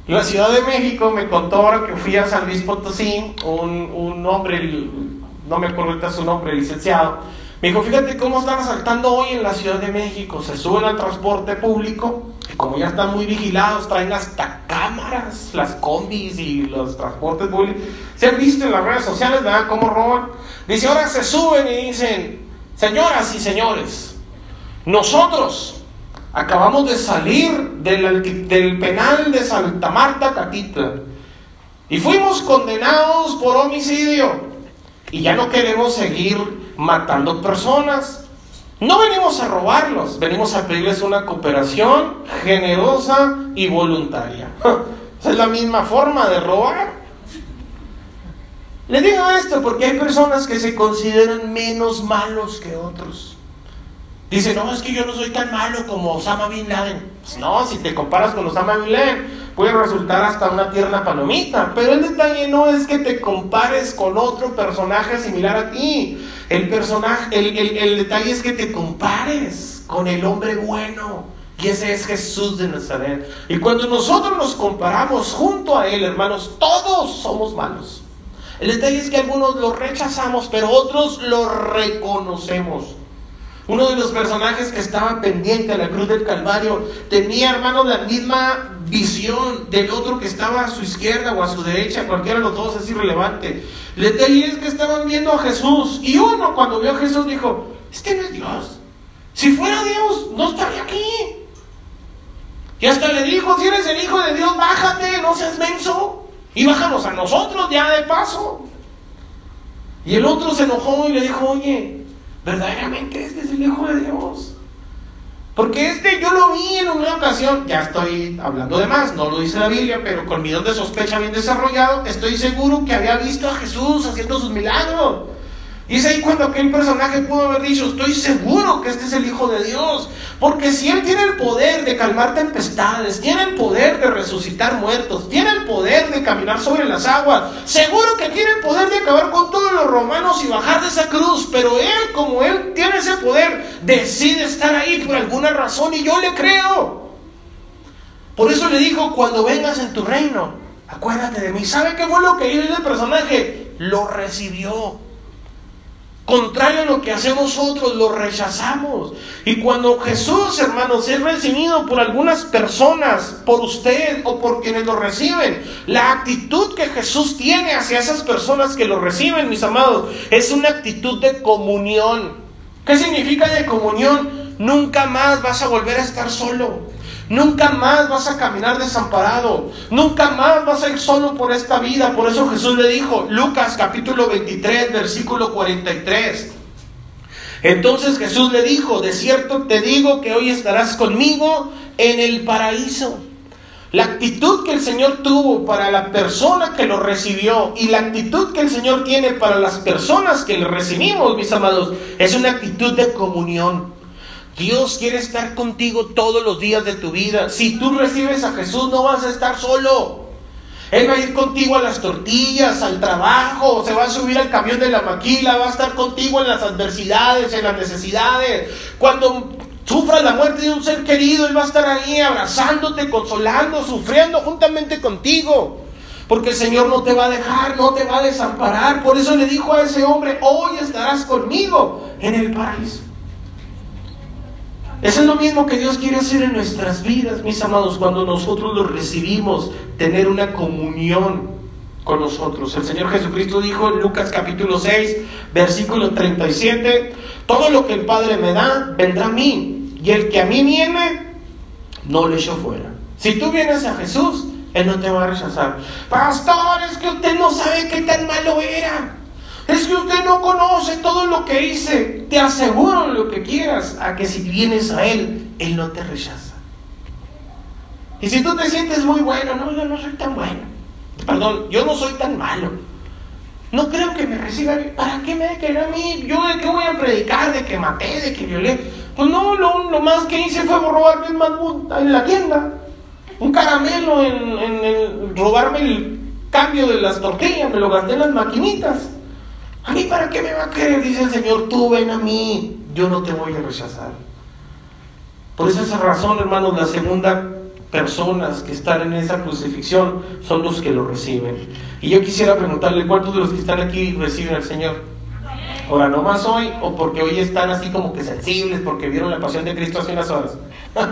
La Ciudad de México me contó ahora que fui a San Luis Potosí, un, un hombre, no me acuerdo su nombre, licenciado, me dijo, fíjate cómo están asaltando hoy en la Ciudad de México, se suben al transporte público, y como ya están muy vigilados, traen hasta cámaras, las combis y los transportes públicos. Se han visto en las redes sociales, ¿verdad? Cómo roban. Dice, ahora se suben y dicen, señoras y señores, nosotros Acabamos de salir del, del penal de Santa Marta, Catitla. Y fuimos condenados por homicidio. Y ya no queremos seguir matando personas. No venimos a robarlos, venimos a pedirles una cooperación generosa y voluntaria. Esa es la misma forma de robar. Le digo esto porque hay personas que se consideran menos malos que otros. Dice, no, es que yo no soy tan malo como Osama Bin Laden. Pues no, si te comparas con Osama Bin Laden, puede resultar hasta una tierna palomita. Pero el detalle no es que te compares con otro personaje similar a ti. El, personaje, el, el, el detalle es que te compares con el hombre bueno. Y ese es Jesús de Nazaret. Y cuando nosotros nos comparamos junto a Él, hermanos, todos somos malos. El detalle es que algunos lo rechazamos, pero otros lo reconocemos. Uno de los personajes que estaba pendiente a la cruz del Calvario tenía, hermano, la misma visión del otro que estaba a su izquierda o a su derecha, cualquiera de los dos es irrelevante. Le detalle es que estaban viendo a Jesús y uno cuando vio a Jesús dijo, este no es Dios. Si fuera Dios, no estaría aquí. Y hasta le dijo, si eres el Hijo de Dios, bájate, no seas menso. Y bájanos a nosotros ya de paso. Y el otro se enojó y le dijo, oye, verdaderamente este es el Hijo de Dios. Porque este yo lo vi en una ocasión, ya estoy hablando de más, no lo dice la Biblia, pero con mi don de sospecha bien desarrollado, estoy seguro que había visto a Jesús haciendo sus milagros. Y es ahí cuando aquel personaje pudo haber dicho, estoy seguro que este es el Hijo de Dios. Porque si Él tiene el poder de calmar tempestades, tiene el poder de resucitar muertos, tiene el poder de caminar sobre las aguas, seguro que tiene el poder de acabar con todos los romanos y bajar de esa cruz. Pero Él, como Él tiene ese poder, decide estar ahí por alguna razón y yo le creo. Por eso le dijo, cuando vengas en tu reino, acuérdate de mí. ¿Sabe qué fue lo que hizo el personaje? Lo recibió. Contrario a lo que hacemos nosotros, lo rechazamos. Y cuando Jesús, hermanos, es recibido por algunas personas, por usted o por quienes lo reciben, la actitud que Jesús tiene hacia esas personas que lo reciben, mis amados, es una actitud de comunión. ¿Qué significa de comunión? Nunca más vas a volver a estar solo. Nunca más vas a caminar desamparado. Nunca más vas a ir solo por esta vida. Por eso Jesús le dijo, Lucas capítulo 23, versículo 43. Entonces Jesús le dijo, de cierto te digo que hoy estarás conmigo en el paraíso. La actitud que el Señor tuvo para la persona que lo recibió y la actitud que el Señor tiene para las personas que le recibimos, mis amados, es una actitud de comunión. Dios quiere estar contigo todos los días de tu vida. Si tú recibes a Jesús, no vas a estar solo. Él va a ir contigo a las tortillas, al trabajo, se va a subir al camión de la maquila, va a estar contigo en las adversidades, en las necesidades. Cuando sufras la muerte de un ser querido, Él va a estar ahí abrazándote, consolando, sufriendo juntamente contigo. Porque el Señor no te va a dejar, no te va a desamparar. Por eso le dijo a ese hombre, hoy estarás conmigo en el paraíso. Eso es lo mismo que Dios quiere hacer en nuestras vidas, mis amados, cuando nosotros lo recibimos, tener una comunión con nosotros. El Señor Jesucristo dijo en Lucas capítulo 6, versículo 37, todo lo que el Padre me da, vendrá a mí, y el que a mí viene, no le echo fuera. Si tú vienes a Jesús, Él no te va a rechazar. Pastor, es que usted no sabe qué tan malo era. Es que usted no conoce todo lo que hice. Te aseguro lo que quieras a que si vienes a Él, Él no te rechaza. Y si tú te sientes muy bueno, no, yo no soy tan bueno. Perdón, yo no soy tan malo. No creo que me reciba. ¿Para qué me de a mí? ¿Yo de qué voy a predicar? ¿De que maté? ¿De que violé? Pues no, lo, más que hice fue robarme el mamut en la tienda. Un caramelo en, en robarme el cambio de las tortillas. Me lo gasté en las maquinitas. ¿A mí para qué me va a querer? Dice el Señor, tú ven a mí, yo no te voy a rechazar. Por esa razón, hermanos, la segunda personas que están en esa crucifixión son los que lo reciben. Y yo quisiera preguntarle, ¿cuántos de los que están aquí reciben al Señor? Ahora, no más hoy, o porque hoy están así como que sensibles, porque vieron la pasión de Cristo hace unas horas.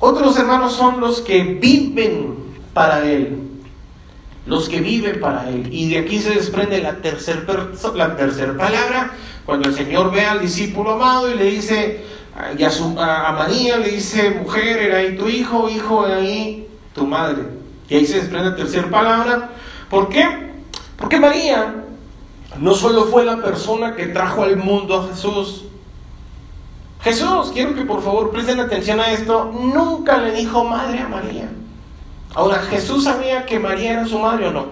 Otros hermanos son los que viven para Él los que viven para Él. Y de aquí se desprende la tercera la tercer palabra, cuando el Señor ve al discípulo amado y le dice, y a, su, a, María le dice, mujer, era ahí tu hijo, hijo, era ahí tu madre. Y ahí se desprende la tercera palabra. ¿Por qué? Porque María no solo fue la persona que trajo al mundo a Jesús, Jesús, quiero que por favor presten atención a esto, nunca le dijo madre a María. Ahora, ¿Jesús sabía que María era su madre o no?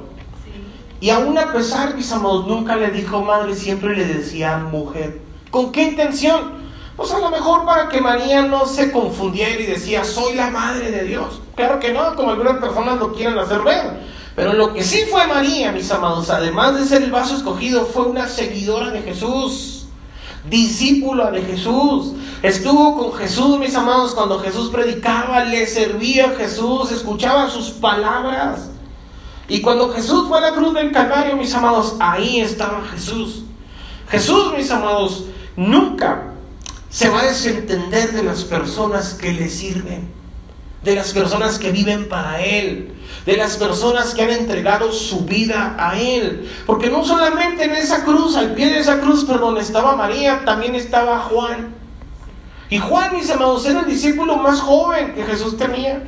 Y aún a pesar, mis amados, nunca le dijo madre, siempre le decía mujer. ¿Con qué intención? Pues a lo mejor para que María no se confundiera y decía, soy la madre de Dios. Claro que no, como algunas personas lo quieren hacer ver. Pero lo que sí fue María, mis amados, además de ser el vaso escogido, fue una seguidora de Jesús discípula de Jesús. Estuvo con Jesús, mis amados, cuando Jesús predicaba, le servía a Jesús, escuchaba sus palabras. Y cuando Jesús fue a la cruz del Calvario, mis amados, ahí estaba Jesús. Jesús, mis amados, nunca se va a desentender de las personas que le sirven, de las personas que viven para Él de las personas que han entregado su vida a Él. Porque no solamente en esa cruz, al pie de esa cruz, perdón, estaba María, también estaba Juan. Y Juan, mis amados, era el discípulo más joven que Jesús tenía.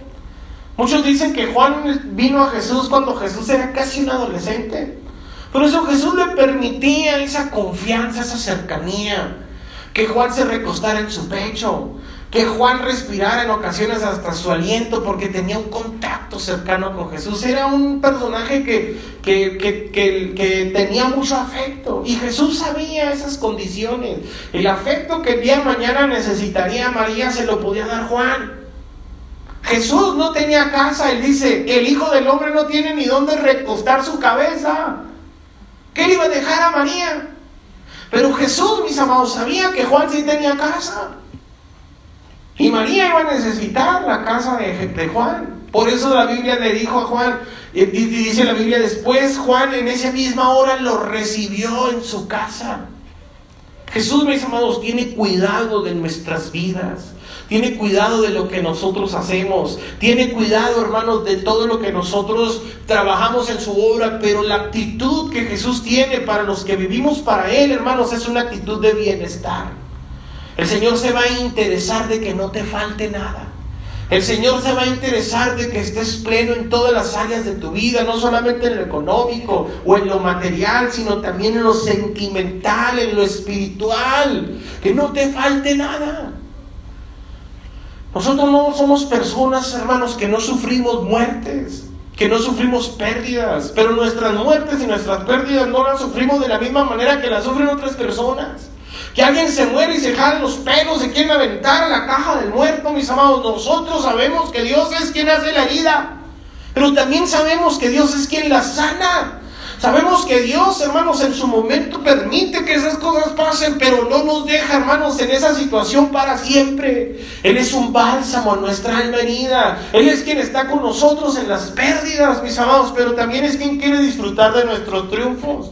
Muchos dicen que Juan vino a Jesús cuando Jesús era casi un adolescente. Por eso Jesús le permitía esa confianza, esa cercanía. Que Juan se recostara en su pecho que Juan respirara en ocasiones hasta su aliento porque tenía un contacto cercano con Jesús. Era un personaje que, que, tenía mucho afecto y Jesús sabía esas condiciones. El afecto que el día de mañana necesitaría María se lo podía dar Juan. Jesús no tenía casa, él dice, el Hijo del Hombre no tiene ni dónde recostar su cabeza. ¿Qué le iba a dejar a María? Pero Jesús, mis amados, sabía que Juan sí tenía casa. Y María iba a necesitar la casa de, Juan. Por eso la Biblia le dijo a Juan, y dice la Biblia después, Juan en esa misma hora lo recibió en su casa. Jesús, mis amados, tiene cuidado de nuestras vidas. Tiene cuidado de lo que nosotros hacemos. Tiene cuidado, hermanos, de todo lo que nosotros trabajamos en su obra. Pero la actitud que Jesús tiene para los que vivimos para Él, hermanos, es una actitud de bienestar. El Señor se va a interesar de que no te falte nada. El Señor se va a interesar de que estés pleno en todas las áreas de tu vida, no solamente en lo económico o en lo material, sino también en lo sentimental, en lo espiritual. Que no te falte nada. Nosotros no somos personas, hermanos, que no sufrimos muertes, que no sufrimos pérdidas, pero nuestras muertes y nuestras pérdidas no las sufrimos de la misma manera que las sufren otras personas. Que alguien se muere y se jale los pelos, se quiere aventar a la caja del muerto, mis amados. Nosotros sabemos que Dios es quien hace la herida, pero también sabemos que Dios es quien la sana. Sabemos que Dios, hermanos, en su momento permite que esas cosas pasen, pero no nos deja, hermanos, en esa situación para siempre. Él es un bálsamo a nuestra alma herida. Él es quien está con nosotros en las pérdidas, mis amados, pero también es quien quiere disfrutar de nuestros triunfos.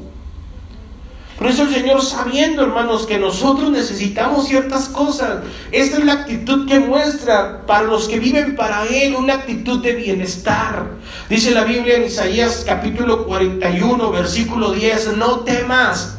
Por eso el Señor, sabiendo, hermanos, que nosotros necesitamos ciertas cosas, esta es la actitud que muestra para los que viven para Él, una actitud de bienestar. Dice la Biblia en Isaías capítulo 41, versículo 10, no temas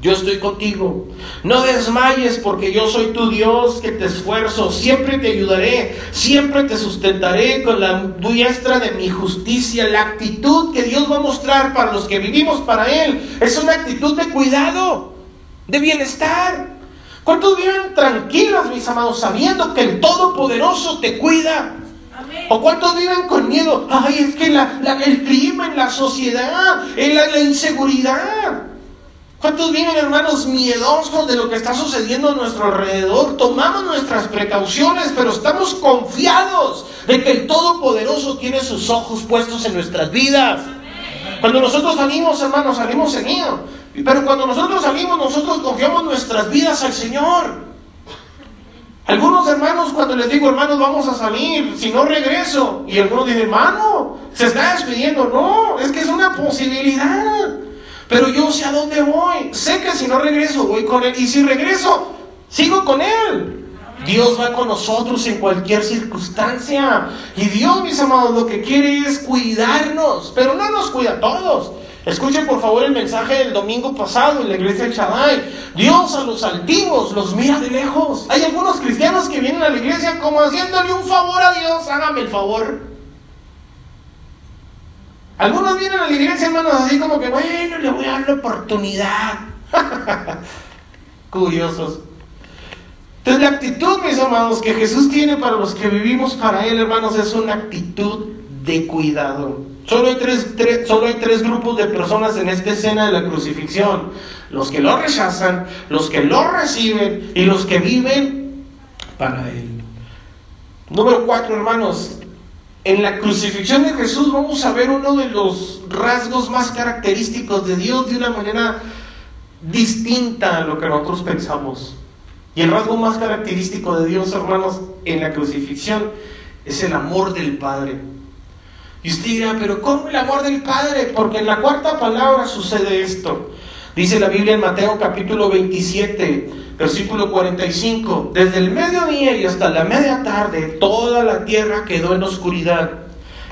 yo estoy contigo. No desmayes porque yo soy tu Dios que te esfuerzo. Siempre te ayudaré. Siempre te sustentaré con la diestra de mi justicia. La actitud que Dios va a mostrar para los que vivimos para Él es una actitud de cuidado, de bienestar. ¿Cuántos viven tranquilos, mis amados, sabiendo que el Todopoderoso te cuida? ¿O cuántos viven con miedo? Ay, es que el clima en la sociedad, en la inseguridad. ¿Cuántos viven, hermanos, miedosos de lo que está sucediendo a nuestro alrededor? Tomamos nuestras precauciones, pero estamos confiados de que el Todopoderoso tiene sus ojos puestos en nuestras vidas. Cuando nosotros salimos, hermanos, salimos seguidos. Pero cuando nosotros salimos, nosotros confiamos nuestras vidas al Señor. Algunos hermanos, cuando les digo, hermanos, vamos a salir, si no regreso, y algunos dicen, hermano, se está despidiendo. No, es que es una posibilidad. Pero yo sé a dónde voy. Sé que si no regreso, voy con Él. Y si regreso, sigo con Él. Dios va con nosotros en cualquier circunstancia. Y Dios, mis amados, lo que quiere es cuidarnos. Pero no nos cuida a todos. Escuchen por favor el mensaje del domingo pasado en la iglesia de Chadai. Dios a los altivos los mira de lejos. Hay algunos cristianos que vienen a la iglesia como haciéndole un favor a Dios. Hágame el favor. Algunos vienen a la iglesia, hermanos, así como que, bueno, le voy a dar la oportunidad. Curiosos. Entonces la actitud, mis hermanos, que Jesús tiene para los que vivimos para Él, hermanos, es una actitud de cuidado. Solo hay, tres, solo hay tres grupos de personas en esta escena de la crucifixión. Los que lo rechazan, los que lo reciben y los que viven para Él. Número cuatro, hermanos, en la crucifixión de Jesús vamos a ver uno de los rasgos más característicos de Dios de una manera distinta a lo que nosotros pensamos. Y el rasgo más característico de Dios, hermanos, en la crucifixión es el amor del Padre. Y usted dirá, pero ¿cómo el amor del Padre? Porque en la cuarta palabra sucede esto. Dice la Biblia en Mateo capítulo 27, Versículo 45. Desde el mediodía y hasta la media tarde, toda la tierra quedó en oscuridad.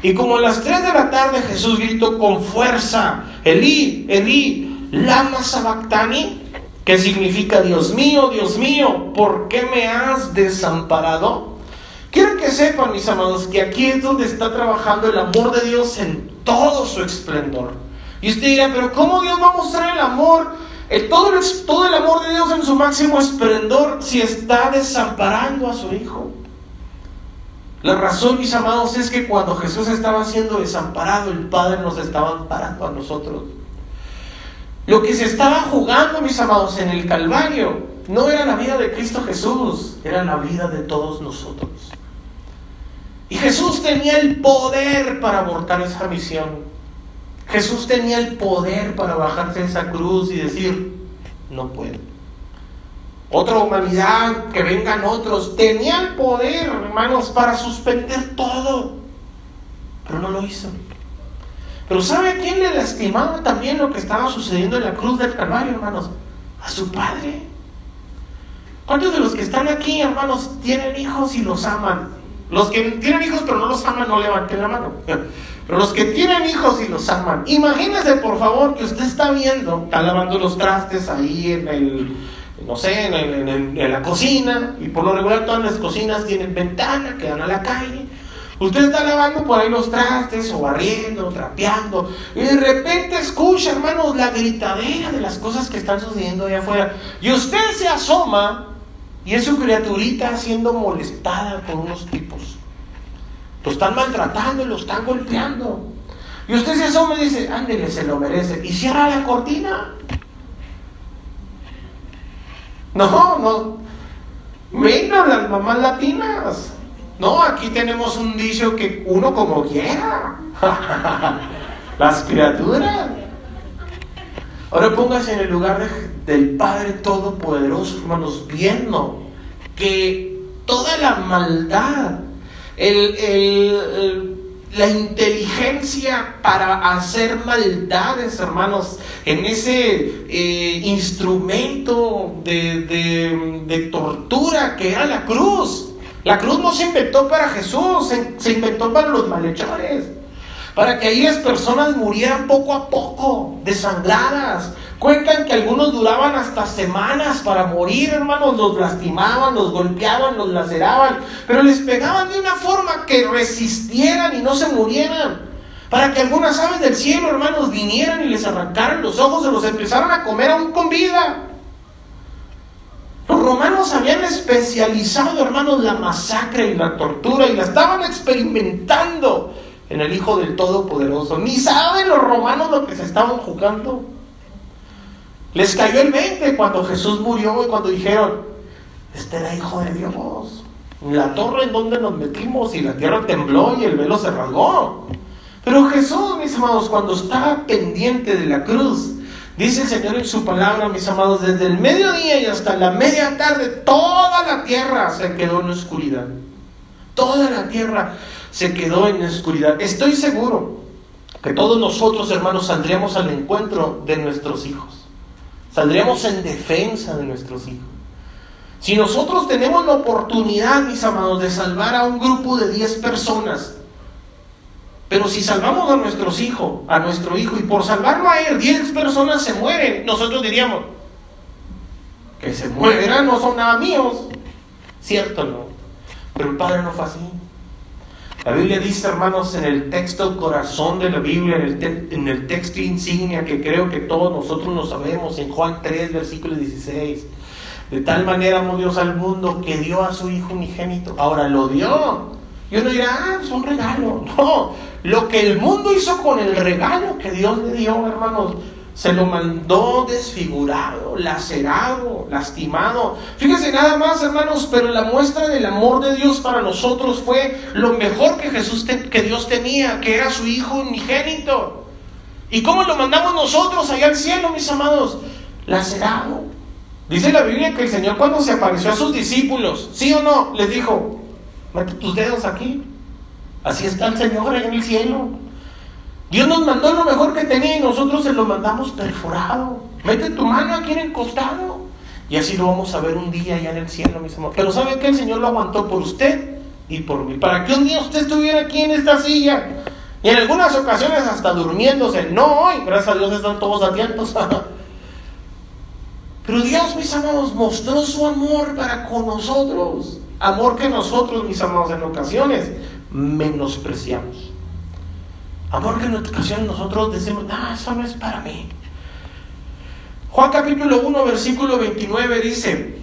Y como a las 3 de la tarde Jesús gritó con fuerza, Elí, Elí, lama sabactani, que significa Dios mío, Dios mío, ¿por qué me has desamparado? Quiero que sepan, mis amados, que aquí es donde está trabajando el amor de Dios en todo su esplendor. Y usted dirá, pero ¿cómo Dios va a mostrar el amor el, todo, el, todo el amor de Dios en su máximo esplendor si está desamparando a su Hijo. La razón, mis amados, es que cuando Jesús estaba siendo desamparado, el Padre nos estaba amparando a nosotros. Lo que se estaba jugando, mis amados, en el Calvario, no era la vida de Cristo Jesús, era la vida de todos nosotros. Y Jesús tenía el poder para abortar esa misión. Jesús tenía el poder para bajarse en esa cruz y decir, no puedo. Otra humanidad, que vengan otros, tenía el poder, hermanos, para suspender todo. pero no lo hizo. Pero ¿sabe a quién le lastimaba también lo que estaba sucediendo en la cruz del Calvario, hermanos? A su padre. ¿Cuántos de los que están aquí, hermanos, tienen hijos y los aman? Los que tienen hijos pero no los aman, no levanten la mano. Los que tienen hijos y los aman, imagínense por favor que usted está viendo, está lavando los trastes ahí en el, no sé, en, la cocina, y por lo regular todas las cocinas tienen ventana que dan a la calle. Usted está lavando por ahí los trastes o barriendo, trapeando, y de repente escucha, hermanos, la gritadera de las cosas que están sucediendo allá afuera. Y usted se asoma y es su criaturita siendo molestada por unos tipos. Lo están maltratando, lo están golpeando. Y usted se asoma y dice, ándele, se lo merece. Y cierra la cortina. No, no. Vengan las mamás latinas. No, aquí tenemos un dicho que uno como quiera. las criaturas. Ahora póngase en el lugar del Padre Todopoderoso, hermanos, viendo que toda la maldad, la inteligencia para hacer maldades, hermanos, en ese eh, instrumento de, tortura que era la cruz. La cruz no se inventó para Jesús, se inventó para los malhechores para que aquellas personas murieran poco a poco, desangradas. Cuentan que algunos duraban hasta semanas para morir, hermanos, los lastimaban, los golpeaban, los laceraban, pero les pegaban de una forma que resistieran y no se murieran. Para que algunas aves del cielo, hermanos, vinieran y les arrancaran los ojos y los empezaran a comer aún con vida. Los romanos habían especializado, hermanos, la masacre y la tortura y la estaban experimentando en el Hijo del Todopoderoso. Ni saben los romanos lo que se estaban jugando. Les cayó el 20 cuando Jesús murió y cuando dijeron, este era Hijo de Dios. La torre en donde nos metimos y la tierra tembló y el velo se rasgó. Pero Jesús, mis amados, cuando estaba pendiente de la cruz, dice el Señor en su palabra, mis amados, desde el mediodía y hasta la media tarde, toda la tierra se quedó en oscuridad. Toda la tierra se quedó en oscuridad. Estoy seguro que todos nosotros, hermanos, saldríamos al encuentro de nuestros hijos. Saldríamos en defensa de nuestros hijos. Si nosotros tenemos la oportunidad, mis amados, de salvar a un grupo de 10 personas, pero si salvamos a nuestros hijos, a nuestro hijo, y por salvarlo a él, 10 personas se mueren, nosotros diríamos, que se mueran no son nada míos. ¿Cierto no? Pero el Padre no fue así. La Biblia dice, hermanos, en el texto corazón de la Biblia, en el, texto insignia que creo que todos nosotros lo sabemos, en Juan 3, versículo 16. De tal manera amó Dios al mundo que dio a su Hijo unigénito. Ahora lo dio. Y uno dirá, ah, es un regalo. No, lo que el mundo hizo con el regalo que Dios le dio, hermanos, se lo mandó desfigurado, lacerado, lastimado. Fíjense nada más, hermanos, pero la muestra del amor de Dios para nosotros fue lo mejor que Jesús que Dios tenía, que era su hijo unigénito. ¿Y cómo lo mandamos nosotros allá al cielo, mis amados? Lacerado. Dice la Biblia que el Señor cuando se apareció a sus discípulos, sí o no, les dijo, mete tus dedos aquí. Así está el Señor en el cielo. Dios nos mandó lo mejor que tenía y nosotros se lo mandamos perforado. Mete tu mano aquí en el costado. Y así lo vamos a ver un día allá en el cielo, mis amores. Pero ¿sabe que El Señor lo aguantó por usted y por mí. Para que un día usted estuviera aquí en esta silla. Y en algunas ocasiones hasta durmiéndose. No hoy, gracias a Dios están todos atentos. Pero Dios, mis amados, mostró su amor para con nosotros. Amor que nosotros, mis amados, en ocasiones menospreciamos. Amor que en ocasiones nosotros decimos, no, eso no es para mí. Juan capítulo 1, versículo 29 dice,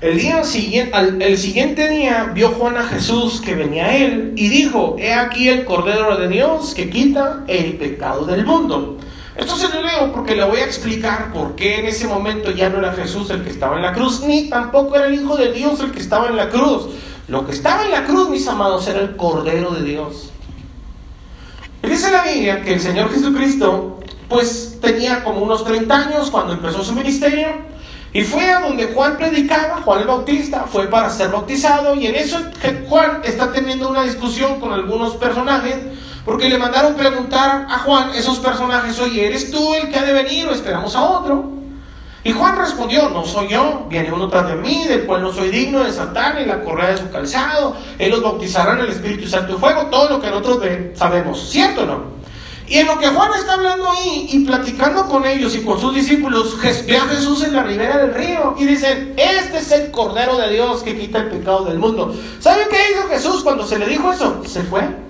el, día siguiente, el siguiente día vio Juan a Jesús que venía a él y dijo, he aquí el Cordero de Dios que quita el pecado del mundo. Esto se lo leo porque le voy a explicar por qué en ese momento ya no era Jesús el que estaba en la cruz, ni tampoco era el Hijo de Dios el que estaba en la cruz. Lo que estaba en la cruz, mis amados, era el Cordero de Dios. Dice la Biblia que el Señor Jesucristo, pues tenía como unos 30 años cuando empezó su ministerio, y fue a donde Juan predicaba, Juan el Bautista, fue para ser bautizado, y en eso Juan está teniendo una discusión con algunos personajes, Porque le mandaron preguntar a Juan esos personajes, oye, ¿eres tú el que ha de venir o esperamos a otro? Y Juan respondió, no soy yo, viene uno tras de mí, del cual no soy digno de saltar en la correa de su calzado, él los bautizará el Espíritu Santo y fuego, todo lo que nosotros sabemos, ¿cierto o no? Y en lo que Juan está hablando ahí y platicando con ellos y con sus discípulos, ve a Jesús en la ribera del río y dicen, este es el Cordero de Dios que quita el pecado del mundo. ¿Saben qué hizo Jesús cuando se le dijo eso? Se fue.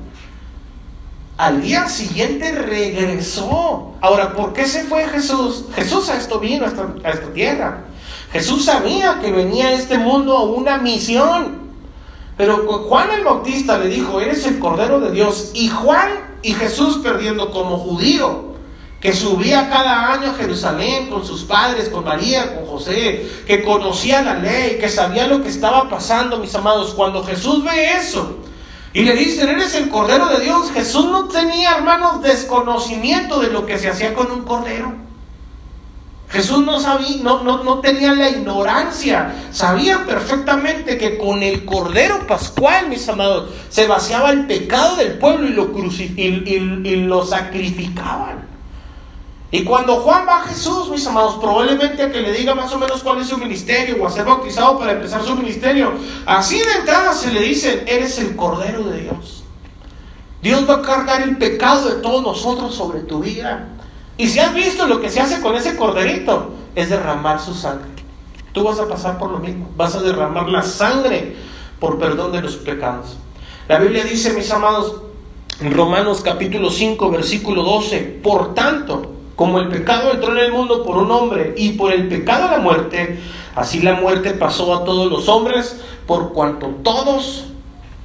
Al día siguiente regresó. Ahora, ¿por qué se fue Jesús? Jesús a esto vino, a esta, tierra. Jesús sabía que venía a este mundo a una misión. Pero Juan el Bautista le dijo, eres el Cordero de Dios. Y Juan y Jesús perdiendo como judío, que subía cada año a Jerusalén con sus padres, con María, con José, que conocía la ley, que sabía lo que estaba pasando, mis amados. Cuando Jesús ve eso, y le dicen, eres el Cordero de Dios. Jesús no tenía, hermanos, desconocimiento de lo que se hacía con un cordero. Jesús no sabía, no, no, tenía la ignorancia. Sabía perfectamente que con el cordero pascual, mis amados, se vaciaba el pecado del pueblo y lo, y lo sacrificaban. Y cuando Juan va a Jesús, mis amados, probablemente a que le diga más o menos cuál es su ministerio o a ser bautizado para empezar su ministerio, así de entrada se le dice, eres el Cordero de Dios. Dios va a cargar el pecado de todos nosotros sobre tu vida. Y si has visto lo que se hace con ese corderito, es derramar su sangre. Tú vas a pasar por lo mismo, vas a derramar la sangre por perdón de los pecados. La Biblia dice, mis amados, en Romanos capítulo 5, versículo 12, por tanto, como el pecado entró en el mundo por un hombre y por el pecado la muerte, así la muerte pasó a todos los hombres por cuanto todos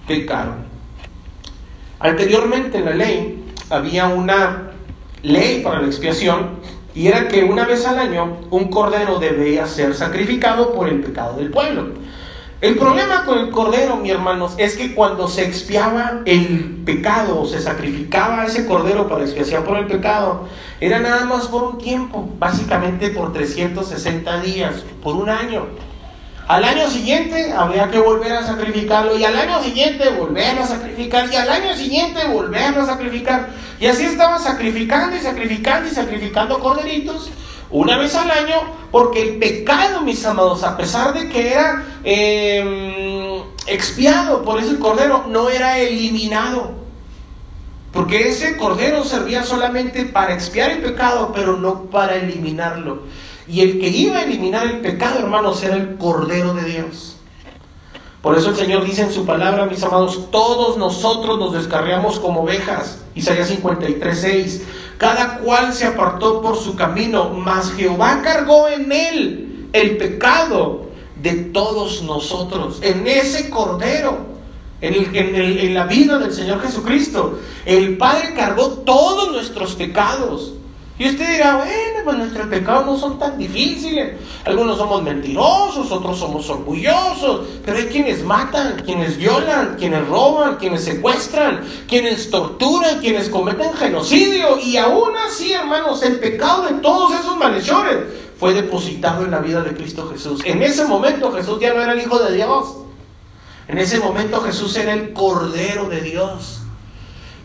pecaron. Anteriormente en la ley había una ley para la expiación y era que una vez al año un cordero debía ser sacrificado por el pecado del pueblo. El problema con el cordero, mi hermanos, es que cuando se expiaba el pecado o se sacrificaba ese cordero para expiación por el pecado, era nada más por un tiempo, básicamente por 360 días, por un año. Al año siguiente habría que volver a sacrificarlo y al año siguiente volverlo a sacrificar y al año siguiente volverlo a sacrificar. Y así estaban sacrificando y sacrificando y sacrificando corderitos una vez al año, porque el pecado, mis amados, a pesar de que era em, expiado por ese cordero, no era eliminado. Porque ese cordero servía solamente para expiar el pecado, pero no para eliminarlo. Y el que iba a eliminar el pecado, hermanos, era el cordero de Dios. Por eso el Señor dice en su palabra, mis amados, todos nosotros nos descarriamos como ovejas. Isaías 53, 6. Cada cual se apartó por su camino, mas Jehová cargó en él el pecado de todos nosotros, en ese cordero, en, en la vida del Señor Jesucristo. El Padre cargó todos nuestros pecados. Y usted dirá, bueno, pues nuestros pecados no son tan difíciles. Algunos somos mentirosos, otros somos orgullosos, pero hay quienes matan, quienes violan, quienes roban, quienes secuestran, quienes torturan, quienes cometen genocidio. Y aún así, hermanos, el pecado de todos esos malhechores fue depositado en la vida de Cristo Jesús. En ese momento Jesús ya no era el Hijo de Dios. En ese momento Jesús era el Cordero de Dios.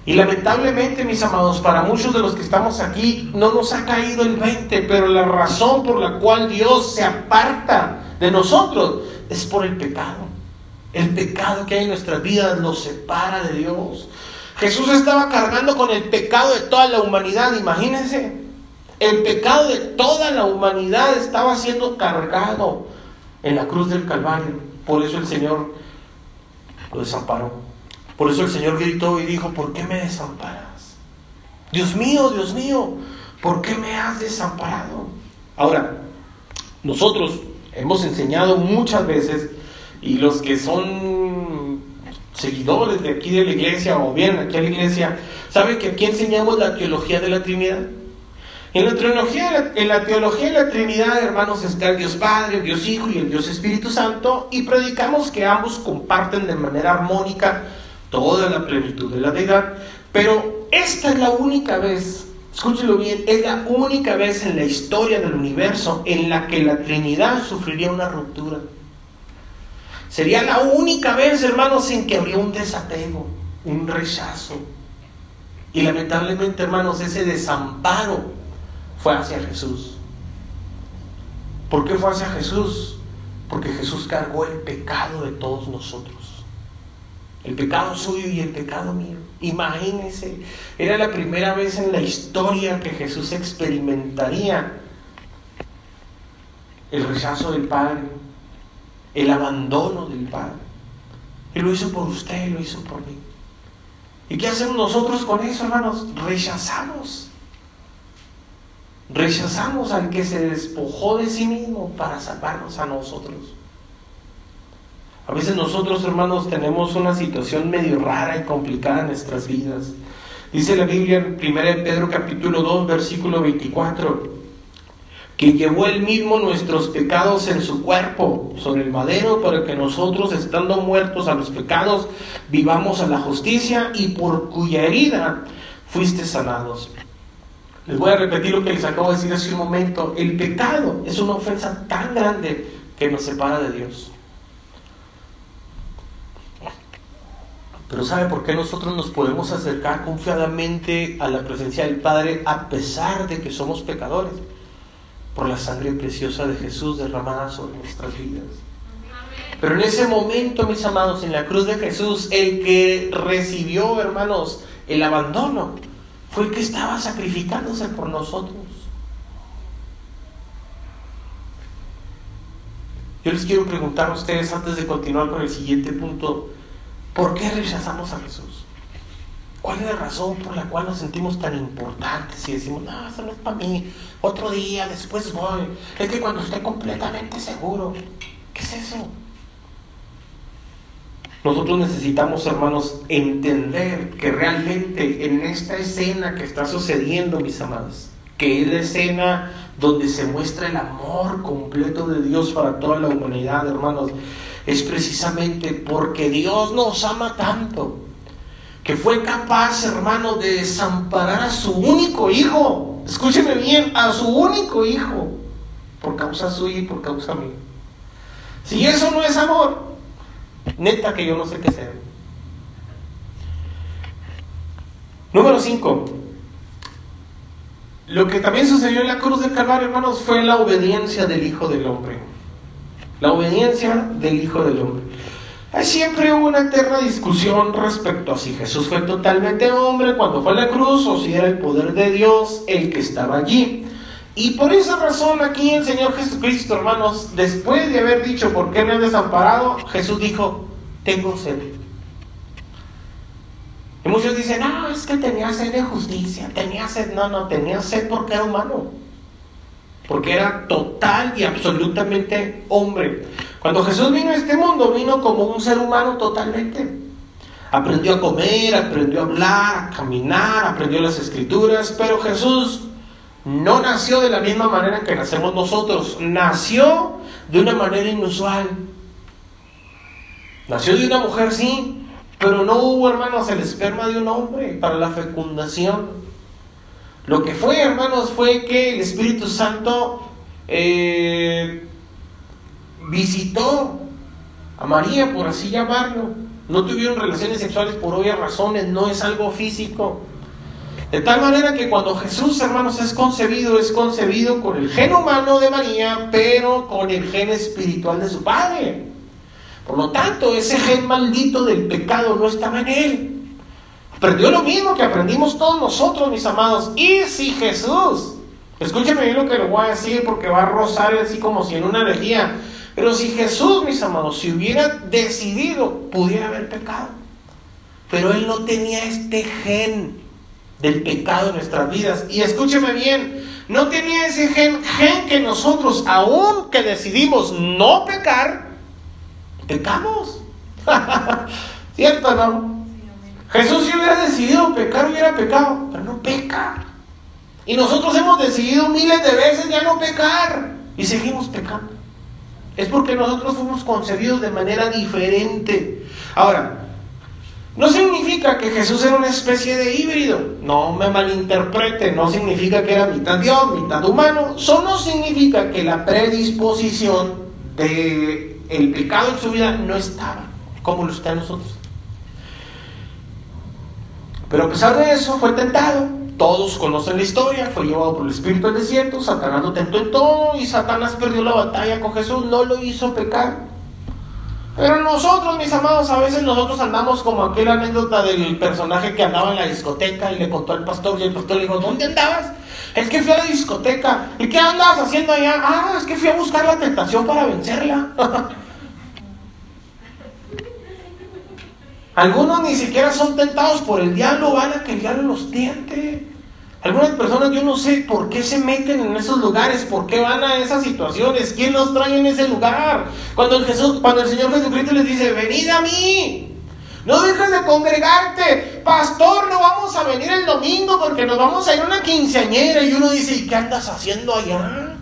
Y lamentablemente, mis amados, para muchos de los que estamos aquí no nos ha caído el 20, pero la razón por la cual Dios se aparta de nosotros es por el pecado. El pecado que hay en nuestras vidas nos separa de Dios. Jesús estaba cargando con el pecado de toda la humanidad, imagínense. El pecado de toda la humanidad estaba siendo cargado en la cruz del Calvario. Por eso el Señor lo desamparó. Por eso el Señor gritó y dijo, ¿por qué me desamparas? Dios mío, Dios mío, ¿por qué me has desamparado? Ahora, nosotros hemos enseñado muchas veces, y los que son seguidores de aquí de la iglesia o bien aquí a la iglesia, saben que aquí enseñamos la teología de la Trinidad. En la, teología, en la teología de la Trinidad, hermanos, está el Dios Padre, el Dios Hijo y el Dios Espíritu Santo, y predicamos que ambos comparten de manera armónica toda la plenitud de la deidad, pero esta es la única vez, escúchelo bien, es la única vez en la historia del universo en la que la Trinidad sufriría una ruptura. Sería la única vez, hermanos, en que habría un desapego, un rechazo. Y lamentablemente, hermanos, ese desamparo fue hacia Jesús. ¿Por qué fue hacia Jesús? Porque Jesús cargó el pecado de todos nosotros. El pecado suyo y el pecado mío. Imagínense, era la primera vez en la historia que Jesús experimentaría el rechazo del Padre, el abandono del Padre. Él lo hizo por usted, lo hizo por mí. ¿Y qué hacemos nosotros con eso, hermanos? Rechazamos. Rechazamos al que se despojó de sí mismo para salvarnos a nosotros. A veces nosotros, hermanos, tenemos una situación medio rara y complicada en nuestras vidas. Dice la Biblia en 1 Pedro capítulo 2, versículo 24, que llevó él mismo nuestros pecados en su cuerpo sobre el madero para que nosotros, estando muertos a los pecados, vivamos a la justicia y por cuya herida fuiste sanados. Les voy a repetir lo que les acabo de decir hace un momento. El pecado es una ofensa tan grande que nos separa de Dios. Pero ¿sabe por qué nosotros nos podemos acercar confiadamente a la presencia del Padre a pesar de que somos pecadores? Por la sangre preciosa de Jesús derramada sobre nuestras vidas. Pero en ese momento, mis amados, en la cruz de Jesús, el que recibió, hermanos, el abandono, fue el que estaba sacrificándose por nosotros. Yo les quiero preguntar a ustedes antes de continuar con el siguiente punto, ¿Por qué rechazamos a Jesús? ¿Cuál es la razón por la cual nos sentimos tan importantes y decimos, no, eso no es para mí, otro día, después voy? Es que cuando esté completamente seguro, ¿qué es eso? Nosotros necesitamos, hermanos, entender que realmente en esta escena que está sucediendo, mis amados, que es la escena donde se muestra el amor completo de Dios para toda la humanidad, hermanos, es precisamente porque Dios nos ama tanto que fue capaz, hermano, de desamparar a su único hijo. Escúcheme bien, a su único hijo, por causa suya y por causa mía. Si eso no es amor, neta que yo no sé qué sea. Número 5. Lo que también sucedió en la cruz del Calvario, hermanos, fue la obediencia del Hijo del Hombre la obediencia del Hijo del Hombre. Hay siempre una eterna discusión respecto a si Jesús fue totalmente hombre cuando fue a la cruz o si era el poder de Dios el que estaba allí. Y por esa razón aquí el Señor Jesucristo, hermanos, después de haber dicho, ¿por qué me han desamparado? Jesús dijo, tengo sed. Y muchos dicen, no, es que tenía sed de justicia, tenía sed, no, no, tenía sed porque era humano porque era total y absolutamente hombre. Cuando Jesús vino a este mundo, vino como un ser humano totalmente. Aprendió a comer, aprendió a hablar, a caminar, aprendió las escrituras, pero Jesús no nació de la misma manera que nacemos nosotros, nació de una manera inusual. Nació de una mujer, sí, pero no hubo, hermanos, el esperma de un hombre para la fecundación. Lo que fue, hermanos, fue que el Espíritu Santo eh, visitó a María, por así llamarlo. No tuvieron relaciones sexuales por obvias razones, no es algo físico. De tal manera que cuando Jesús, hermanos, es concebido, es concebido con el gen humano de María, pero con el gen espiritual de su Padre. Por lo tanto, ese gen maldito del pecado no estaba en él. Aprendió lo mismo que aprendimos todos nosotros, mis amados. Y si Jesús, escúcheme bien lo que le voy a decir porque va a rozar así como si en una herejía. Pero si Jesús, mis amados, si hubiera decidido, pudiera haber pecado. Pero él no tenía este gen del pecado en nuestras vidas. Y escúcheme bien, no tenía ese gen, que nosotros, aun que decidimos no pecar, pecamos. ¿Cierto no? Jesús si hubiera decidido pecar, hubiera pecado, pero no peca. Y nosotros hemos decidido miles de veces ya no pecar y seguimos pecando. Es porque nosotros fuimos concebidos de manera diferente. Ahora, no significa que Jesús era una especie de híbrido. No me malinterprete, no significa que era mitad Dios, mitad humano. Solo significa que la predisposición de el pecado en su vida no estaba como lo está en nosotros. Pero a pesar de eso fue tentado. Todos conocen la historia, fue llevado por el Espíritu al desierto, Satanás lo tentó en todo y Satanás perdió la batalla con Jesús, no lo hizo pecar. Pero nosotros, mis amados, a veces nosotros andamos como aquella anécdota del personaje que andaba en la discoteca y le contó al pastor y el pastor le dijo, ¿dónde andabas? Es que fui a la discoteca. ¿Y qué andabas haciendo allá? Ah, es que fui a buscar la tentación para vencerla. Algunos ni siquiera son tentados por el diablo, van a que el diablo los tiente. Algunas personas yo no sé por qué se meten en esos lugares, por qué van a esas situaciones, quién los trae en ese lugar. Cuando el, Jesús, cuando el Señor Jesucristo les dice, venid a mí, no dejes de congregarte, pastor, no vamos a venir el domingo porque nos vamos a ir a una quinceañera y uno dice, ¿y qué andas haciendo allá?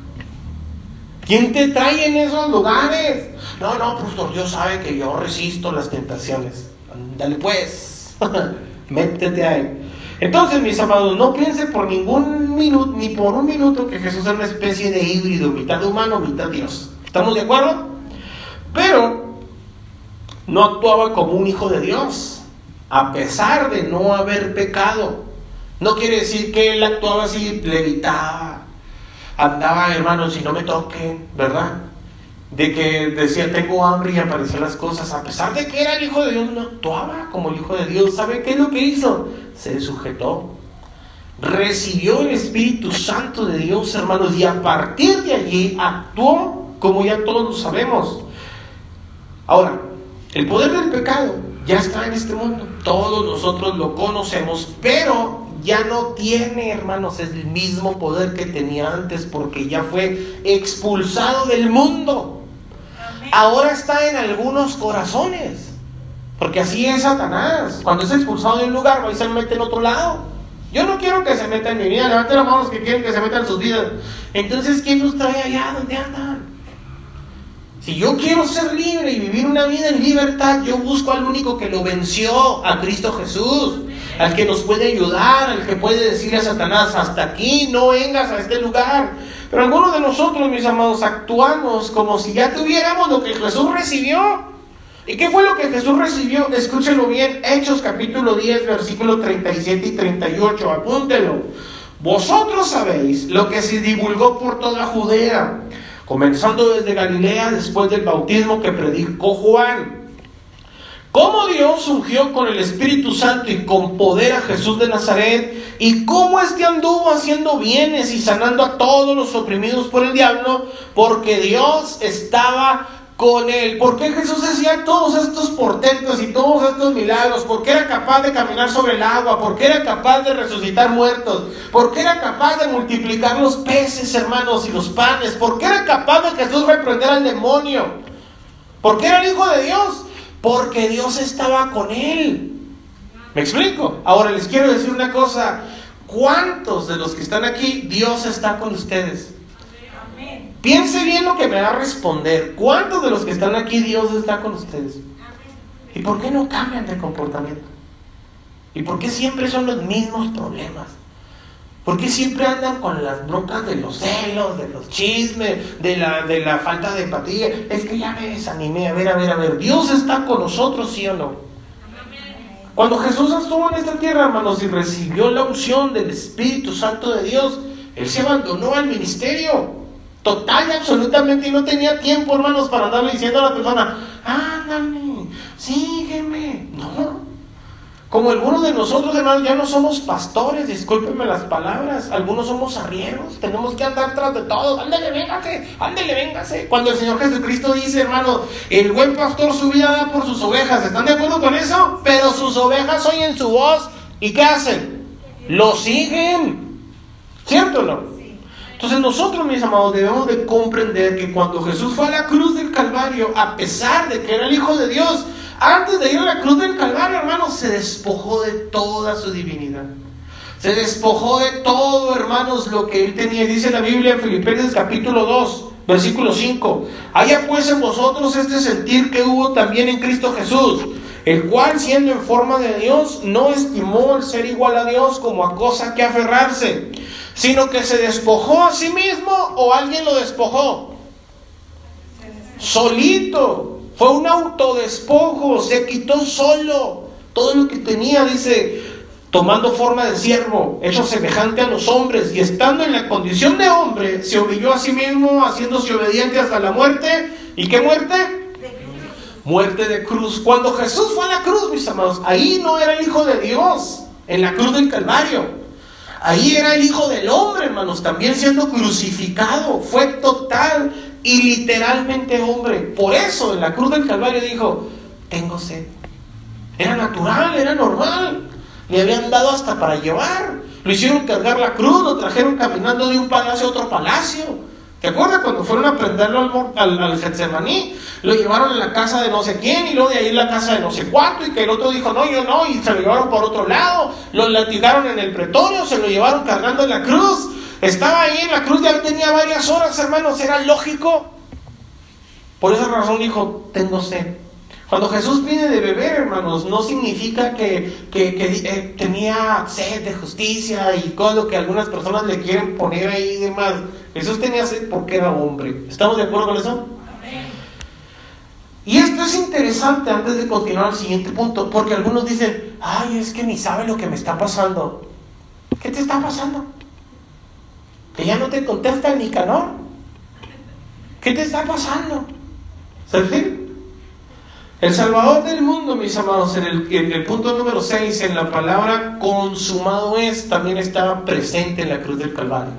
¿Quién te trae en esos lugares? No, no, pastor, Dios sabe que yo resisto las tentaciones. Dale pues, métete ahí. Entonces, mis amados, no piensen por ningún minuto, ni por un minuto, que Jesús es una especie de híbrido, mitad humano, mitad Dios. ¿Estamos de acuerdo? Pero no actuaba como un hijo de Dios, a pesar de no haber pecado. No quiere decir que él actuaba así, levitaba, andaba, hermanos, si no me toquen, ¿verdad? de que decía tengo hambre y aparecían las cosas, a pesar de que era el Hijo de Dios, no actuaba como el Hijo de Dios. ¿Sabe qué es lo que hizo? Se sujetó. Recibió el Espíritu Santo de Dios, hermanos, y a partir de allí actuó como ya todos lo sabemos. Ahora, el poder del pecado ya está en este mundo. Todos nosotros lo conocemos, pero ya no tiene, hermanos, el mismo poder que tenía antes porque ya fue expulsado del mundo ahora está en algunos corazones. Porque así es Satanás. Cuando es expulsado de un lugar, va y se mete en otro lado. Yo no quiero que se meta en mi vida. Levanten las manos que quieren que se meta en sus vidas. Entonces, ¿quién nos trae allá? ¿Dónde andan? Si yo quiero ser libre y vivir una vida en libertad, yo busco al único que lo venció, a Cristo Jesús, al que nos puede ayudar, al que puede decirle a Satanás, hasta aquí, no vengas a este lugar. Pero algunos de nosotros, mis amados, actuamos como si ya tuviéramos lo que Jesús recibió. ¿Y qué fue lo que Jesús recibió? Escúchelo bien, Hechos capítulo 10, versículos 37 y 38, apúntelo. Vosotros sabéis lo que se divulgó por toda Judea, comenzando desde Galilea después del bautismo que predicó Juan. Cómo Dios ungió con el Espíritu Santo y con poder a Jesús de Nazaret, y cómo éste anduvo haciendo bienes y sanando a todos los oprimidos por el diablo, porque Dios estaba con él. ¿Por qué Jesús hacía todos estos portentos y todos estos milagros? ¿Por qué era capaz de caminar sobre el agua? ¿Por qué era capaz de resucitar muertos? ¿Por qué era capaz de multiplicar los peces, hermanos, y los panes? ¿Por qué era capaz de Jesús reprender al demonio? ¿Por qué era el Hijo de Dios? Porque Dios estaba con él. ¿Me explico? Ahora les quiero decir una cosa. ¿Cuántos de los que están aquí Dios está con ustedes? Piense bien lo que me va a responder. ¿Cuántos de los que están aquí Dios está con ustedes? ¿Y por qué no cambian de comportamiento? ¿Y por qué siempre son los mismos problemas? ¿Por qué siempre andan con las broncas de los celos, de los chismes, de la, de la falta de empatía? Es que ya me desanimé. A ver, a ver, a ver. ¿Dios está con nosotros, sí o no? Cuando Jesús estuvo en esta tierra, hermanos, y recibió la unción del Espíritu Santo de Dios, Él se abandonó al ministerio. Total y absolutamente, y no tenía tiempo, hermanos, para andarle diciendo a la persona, ándale, sígueme. No, como algunos de nosotros, hermanos, ya no somos pastores, discúlpenme las palabras, algunos somos arrieros, tenemos que andar tras de todos, ándale, véngase, ándale, véngase. Cuando el Señor Jesucristo dice, hermano, el buen pastor su vida da por sus ovejas, ¿están de acuerdo con eso? Pero sus ovejas oyen su voz, ¿y qué hacen? Lo siguen, ¿cierto o no? Entonces nosotros, mis amados, debemos de comprender que cuando Jesús fue a la cruz del Calvario, a pesar de que era el Hijo de Dios, antes de ir a la cruz del Calvario, hermanos, se despojó de toda su divinidad. Se despojó de todo, hermanos, lo que él tenía. Dice la Biblia en Filipenses capítulo 2, versículo 5. Haya pues en vosotros este sentir que hubo también en Cristo Jesús, el cual siendo en forma de Dios, no estimó el ser igual a Dios como a cosa que aferrarse, sino que se despojó a sí mismo o alguien lo despojó. Solito fue un autodespojo, se quitó solo todo lo que tenía, dice, tomando forma de siervo, hecho semejante a los hombres, y estando en la condición de hombre, se humilló a sí mismo, haciéndose obediente hasta la muerte. ¿Y qué muerte? Muerte de cruz. Cuando Jesús fue a la cruz, mis amados, ahí no era el Hijo de Dios, en la cruz del Calvario. Ahí era el Hijo del Hombre, hermanos, también siendo crucificado. Fue total y literalmente hombre. Por eso en la cruz del Calvario dijo, tengo sed. Era natural, era normal. Le habían dado hasta para llevar. Lo hicieron cargar la cruz, lo trajeron caminando de un palacio a otro palacio. ¿Te acuerdas cuando fueron a prenderlo al, al, Getsemaní? Lo llevaron en la casa de no sé quién y luego de ahí en la casa de no sé cuánto y que el otro dijo no, yo no y se lo llevaron por otro lado. Lo latigaron en el pretorio, se lo llevaron cargando en la cruz. Estaba ahí en la cruz, ya tenía varias horas, hermanos, era lógico. Por esa razón dijo, tengo sed. Cuando Jesús pide de beber, hermanos, no significa que, eh, tenía sed de justicia y todo lo que algunas personas le quieren poner ahí y demás. Jesús tenía sed porque era hombre. ¿Estamos de acuerdo con eso? Y esto es interesante antes de continuar al siguiente punto, porque algunos dicen, ay, es que ni sabe lo que me está pasando. ¿Qué te está pasando? Que ya no te contesta el Nicanor. ¿Qué te está pasando? ¿Sabes? El Salvador del mundo, mis amados, en el, punto número 6, en la palabra consumado es, también estaba presente en la cruz del Calvario.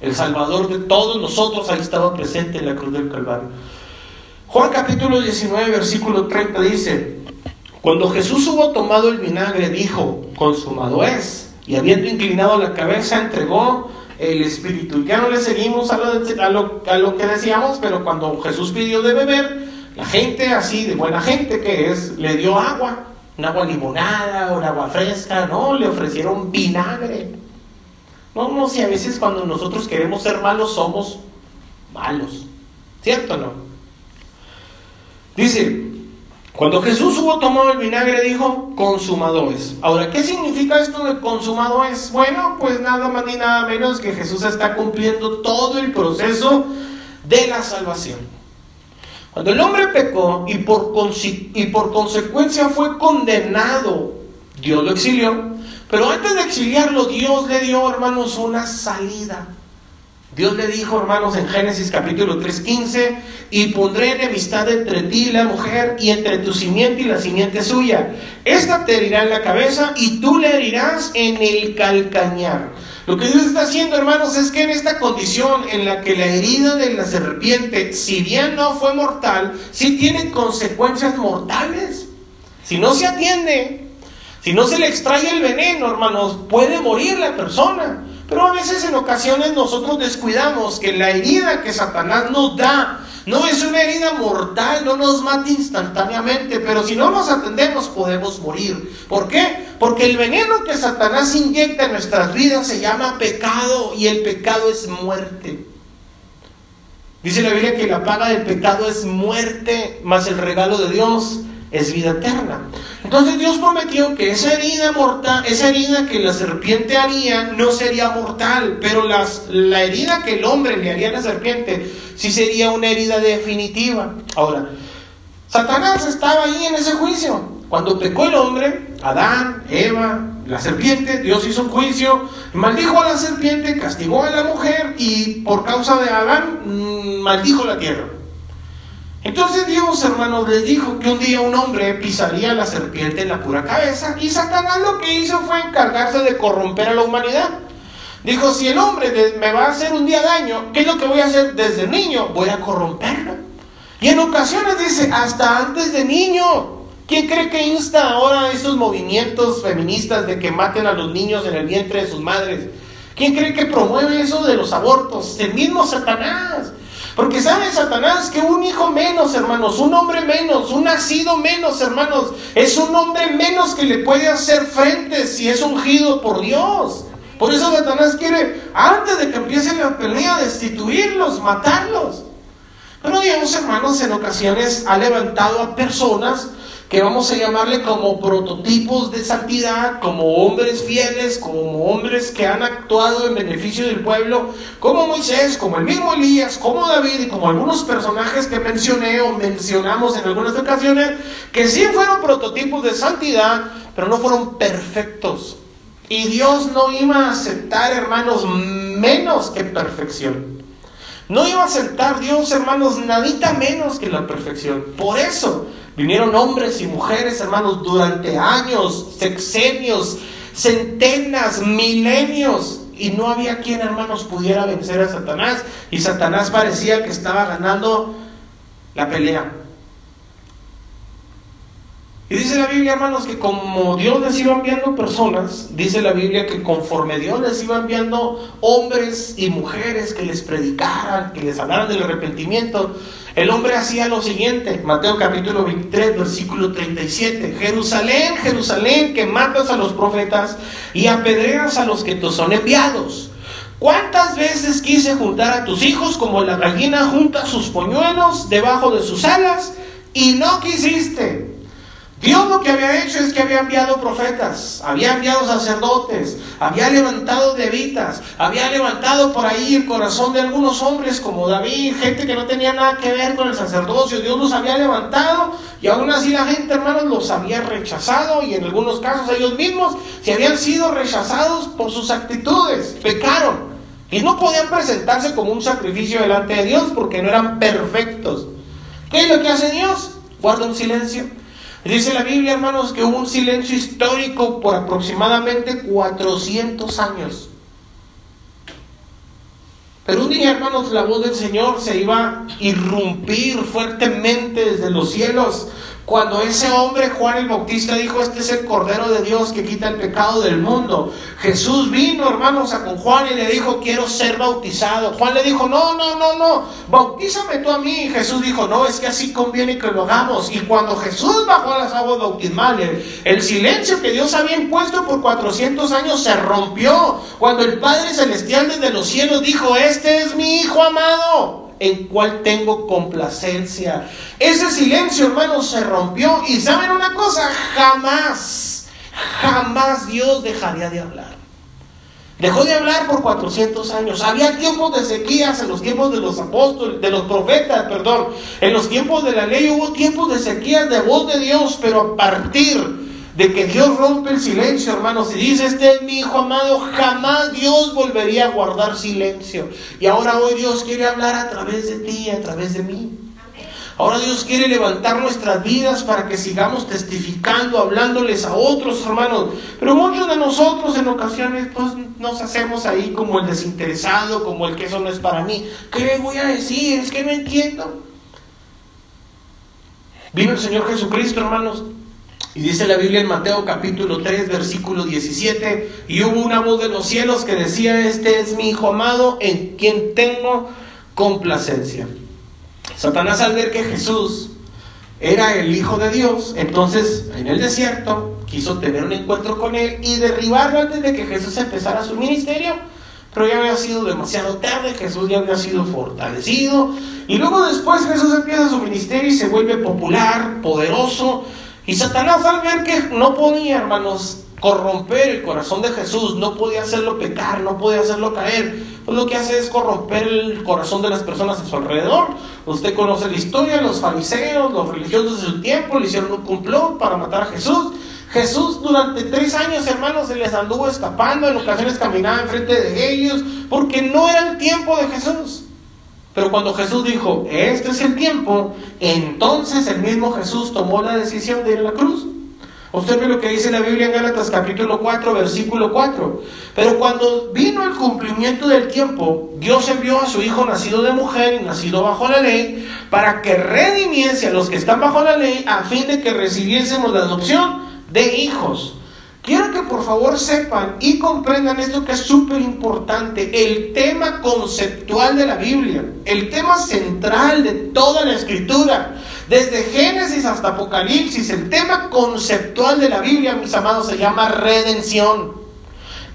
El Salvador de todos nosotros ahí estaba presente en la cruz del Calvario. Juan capítulo 19, versículo 30 dice, cuando Jesús hubo tomado el vinagre, dijo, consumado es, y habiendo inclinado la cabeza, entregó el Espíritu. Ya no le seguimos a lo, a lo que decíamos, pero cuando Jesús pidió de beber, la gente así, de buena gente que es, le dio agua, un agua limonada, un agua fresca, no, le ofrecieron vinagre. No, no, si a veces cuando nosotros queremos ser malos somos malos, ¿cierto o no? Dice, cuando Jesús hubo tomado el vinagre dijo, consumado es. Ahora, ¿qué significa esto de consumado es? Bueno, pues nada más ni nada menos que Jesús está cumpliendo todo el proceso de la salvación. Cuando el hombre pecó y por, consecuencia fue condenado, Dios lo exilió. Pero antes de exiliarlo, Dios le dio, hermanos, una salida. Dios le dijo, hermanos, en Génesis capítulo 3:15, y pondré enemistad entre ti y la mujer, y entre tu simiente y la simiente suya. Esta te herirá en la cabeza, y tú le herirás en el calcañar. Lo que Dios está haciendo, hermanos, es que en esta condición en la que la herida de la serpiente, si bien no fue mortal, sí tiene consecuencias mortales. Si no se atiende, si no se le extrae el veneno, hermanos, puede morir la persona. Pero a veces en ocasiones nosotros descuidamos que la herida que Satanás nos da no es una herida mortal, no nos mata instantáneamente, pero si no nos atendemos podemos morir. ¿Por qué? Porque el veneno que Satanás inyecta en nuestras vidas se llama pecado y el pecado es muerte. Dice la Biblia que la paga del pecado es muerte, más el regalo de Dios es vida eterna. Entonces Dios prometió que esa herida mortal, esa herida que la serpiente haría no sería mortal, pero las, la herida que el hombre le haría a la serpiente sí sería una herida definitiva. Ahora, Satanás estaba ahí en ese juicio. Cuando pecó el hombre, Adán, Eva, la serpiente, Dios hizo un juicio, maldijo a la serpiente, castigó a la mujer y por causa de Adán mm, maldijo la tierra. Entonces Dios, hermanos, les dijo que un día un hombre pisaría la serpiente en la pura cabeza y Satanás lo que hizo fue encargarse de corromper a la humanidad. Dijo, si el hombre me va a hacer un día daño, ¿qué es lo que voy a hacer desde niño? Voy a corromperlo. Y en ocasiones dice, hasta antes de niño. ¿Quién cree que insta ahora esos movimientos feministas de que maten a los niños en el vientre de sus madres? ¿Quién cree que promueve eso de los abortos? El mismo Satanás. Porque sabe Satanás que un hijo menos, hermanos, un hombre menos, un nacido menos, hermanos, es un hombre menos que le puede hacer frente si es ungido por Dios. Por eso Satanás quiere, antes de que empiece la pelea, destituirlos, matarlos. Pero Dios, hermanos, en ocasiones ha levantado a personas que vamos a llamarle como prototipos de santidad, como hombres fieles, como hombres que han actuado en beneficio del pueblo, como Moisés, como el mismo Elías, como David y como algunos personajes que mencioné o mencionamos en algunas ocasiones, que sí fueron prototipos de santidad, pero no fueron perfectos. Y Dios no iba a aceptar, hermanos, menos que perfección. No iba a aceptar Dios, hermanos, nadita menos que la perfección. Por eso vinieron hombres y mujeres, hermanos, durante años, sexenios, centenas, milenios. Y no había quien, hermanos, pudiera vencer a Satanás. Y Satanás parecía que estaba ganando la pelea. Y dice la Biblia, hermanos, que como Dios les iba enviando personas, dice la Biblia que conforme Dios les iba enviando hombres y mujeres que les predicaran, que les hablaran del arrepentimiento, el hombre hacía lo siguiente, Mateo capítulo 23, versículo 37, Jerusalén, Jerusalén, que matas a los profetas y apedreas a los que te son enviados. ¿Cuántas veces quise juntar a tus hijos como la gallina junta sus poñuelos debajo de sus alas y no quisiste? Dios lo que había hecho es que había enviado profetas, había enviado sacerdotes, había levantado levitas, había levantado por ahí el corazón de algunos hombres como David, gente que no tenía nada que ver con el sacerdocio. Dios los había levantado y aún así la gente, hermanos, los había rechazado y en algunos casos ellos mismos se habían sido rechazados por sus actitudes, pecaron y no podían presentarse como un sacrificio delante de Dios porque no eran perfectos. ¿Qué es lo que hace Dios? Guarda un silencio Dice la Biblia, hermanos, que hubo un silencio histórico por aproximadamente 400 años. Pero un día, hermanos, la voz del Señor se iba a irrumpir fuertemente desde los cielos cuando ese hombre, Juan el Bautista, dijo, este es el Cordero de Dios que quita el pecado del mundo. Jesús vino, hermanos, a con Juan y le dijo, quiero ser bautizado. Juan le dijo, no, no, no, no, bautízame tú a mí. Jesús dijo, no, es que así conviene que lo hagamos. Y cuando Jesús bajó a las aguas bautismales, el silencio que Dios había impuesto por 400 años se rompió. Cuando el Padre Celestial desde los cielos dijo, este es mi Hijo amado en cual tengo complacencia. Ese silencio, hermanos, se rompió. Y saben una cosa, jamás, jamás Dios dejaría de hablar. Dejó de hablar por 400 años. Había tiempos de sequías en los tiempos de los apóstoles, de los profetas, perdón. En los tiempos de la ley hubo tiempos de sequías de voz de Dios, pero a partir de que Dios rompe el silencio, hermanos, y dice, este es mi hijo amado, jamás Dios volvería a guardar silencio. Y ahora hoy Dios quiere hablar a través de ti, a través de mí. Ahora Dios quiere levantar nuestras vidas para que sigamos testificando, hablándoles a otros hermanos. Pero muchos de nosotros en ocasiones pues nos hacemos ahí como el desinteresado, como el que eso no es para mí. ¿Qué le voy a decir? Es que no entiendo. Vino el Señor Jesucristo, hermanos, y dice la Biblia en Mateo capítulo 3, versículo 17, y hubo una voz de los cielos que decía, este es mi Hijo amado en quien tengo complacencia. Satanás al ver que Jesús era el Hijo de Dios, entonces en el desierto quiso tener un encuentro con él y derribarlo antes de que Jesús empezara su ministerio. Pero ya había sido demasiado tarde, Jesús ya había sido fortalecido. Y luego después Jesús empieza su ministerio y se vuelve popular, poderoso. Y Satanás al ver que no podía, hermanos, corromper el corazón de Jesús, no podía hacerlo pecar, no podía hacerlo caer, pues lo que hace es corromper el corazón de las personas a su alrededor. Usted conoce la historia, los fariseos, los religiosos de su tiempo le hicieron un complot para matar a Jesús. Jesús durante tres años, hermanos, se les anduvo escapando, en ocasiones caminaba enfrente de ellos, porque no era el tiempo de Jesús. Pero cuando Jesús dijo, este es el tiempo, entonces el mismo Jesús tomó la decisión de ir a la cruz. Usted ve lo que dice la Biblia en Gálatas capítulo 4, versículo 4. Pero cuando vino el cumplimiento del tiempo, Dios envió a su Hijo nacido de mujer y nacido bajo la ley, para que redimiese a los que están bajo la ley, a fin de que recibiésemos la adopción de hijos. Quiero que por favor sepan y comprendan esto que es súper importante, el tema conceptual de la Biblia, el tema central de toda la escritura, desde Génesis hasta Apocalipsis, el tema conceptual de la Biblia, mis amados, se llama redención.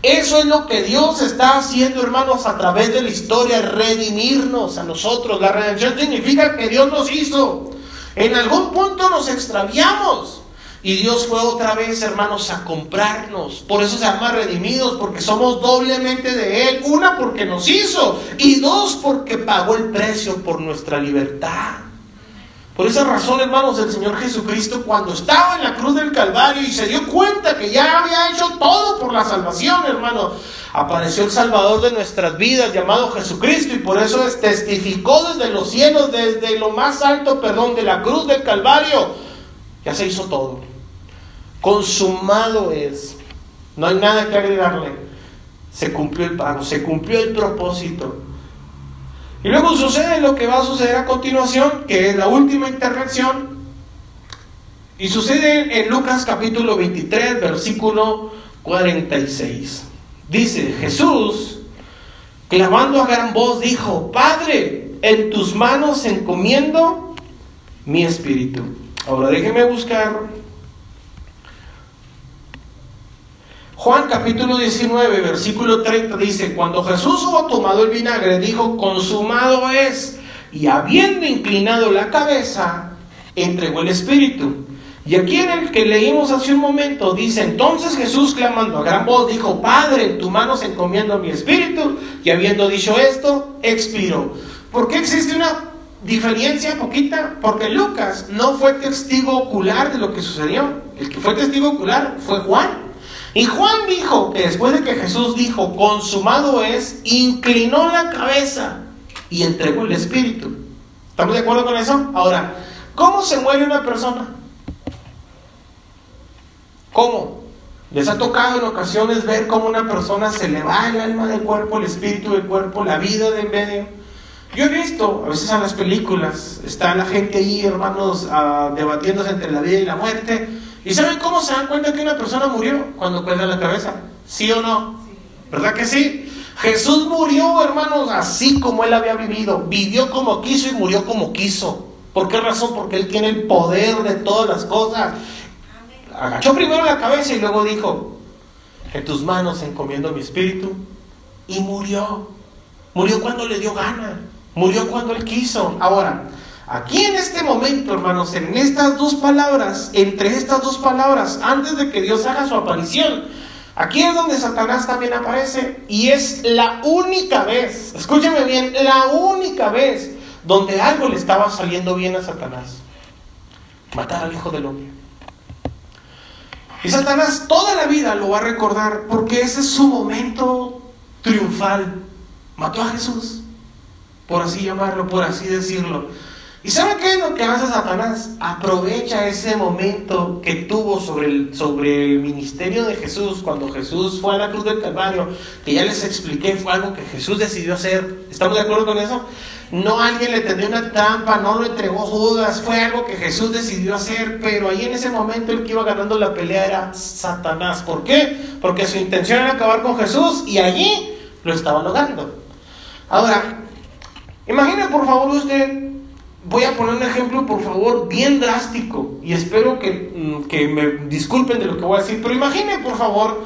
Eso es lo que Dios está haciendo, hermanos, a través de la historia, redimirnos a nosotros. La redención significa que Dios nos hizo. En algún punto nos extraviamos. Y Dios fue otra vez, hermanos, a comprarnos. Por eso se llama redimidos, porque somos doblemente de Él. Una, porque nos hizo. Y dos, porque pagó el precio por nuestra libertad. Por esa razón, hermanos, el Señor Jesucristo, cuando estaba en la cruz del Calvario y se dio cuenta que ya había hecho todo por la salvación, hermano, apareció el Salvador de nuestras vidas, llamado Jesucristo, y por eso testificó desde los cielos, desde lo más alto, perdón, de la cruz del Calvario. Ya se hizo todo. Consumado es. No hay nada que agregarle. Se cumplió el pago, se cumplió el propósito. Y luego sucede lo que va a suceder a continuación, que es la última intervención. Y sucede en Lucas capítulo 23, versículo 46. Dice, Jesús, clamando a gran voz, dijo, Padre, en tus manos encomiendo mi espíritu. Ahora déjeme buscar Juan capítulo 19, versículo 30 dice, cuando Jesús hubo tomado el vinagre, dijo, consumado es, y habiendo inclinado la cabeza, entregó el espíritu. Y aquí en el que leímos hace un momento, dice, entonces Jesús clamando a gran voz, dijo, Padre, en tu mano se encomiendo mi espíritu, y habiendo dicho esto, expiró. ¿Por qué existe una diferencia poquita? Porque Lucas no fue testigo ocular de lo que sucedió. El que fue testigo ocular fue Juan. Y Juan dijo que después de que Jesús dijo, consumado es, inclinó la cabeza y entregó el Espíritu. ¿Estamos de acuerdo con eso? Ahora, ¿cómo se muere una persona? ¿Cómo? ¿Les ha tocado en ocasiones ver cómo una persona se le va el alma del cuerpo, el espíritu del cuerpo, la vida de en medio? Yo he visto, a veces en las películas, está la gente ahí, hermanos, ah, debatiéndose entre la vida y la muerte, ¿Y saben cómo se dan cuenta que una persona murió? Cuando cuelga la cabeza. ¿Sí o no? ¿Verdad que sí? Jesús murió, hermanos, así como él había vivido. Vivió como quiso y murió como quiso. ¿Por qué razón? Porque él tiene el poder de todas las cosas. Agachó primero la cabeza y luego dijo, en tus manos encomiendo mi espíritu. Y murió. Murió cuando le dio gana. Murió cuando él quiso. Ahora, Aquí en este momento, hermanos, en estas dos palabras, entre estas dos palabras, antes de que Dios haga su aparición, aquí es donde Satanás también aparece y es la única vez, escúcheme bien, la única vez donde algo le estaba saliendo bien a Satanás. Matar al Hijo del Hombre. Y Satanás toda la vida lo va a recordar porque ese es su momento triunfal. Mató a Jesús, por así llamarlo, por así decirlo. ¿Y sabe qué es lo que hace Satanás? Aprovecha ese momento que tuvo sobre el, sobre el ministerio de Jesús, cuando Jesús fue a la cruz del Calvario, que ya les expliqué, fue algo que Jesús decidió hacer. ¿Estamos de acuerdo con eso? No alguien le tendió una trampa, no lo entregó Judas, fue algo que Jesús decidió hacer, pero ahí en ese momento el que iba ganando la pelea era Satanás. ¿Por qué? Porque su intención era acabar con Jesús y allí lo estaba logrando. Ahora, imagine por favor usted voy a poner un ejemplo, por favor, bien drástico. Y espero que, mm, que, me disculpen de lo que voy a decir. Pero imagine, por favor,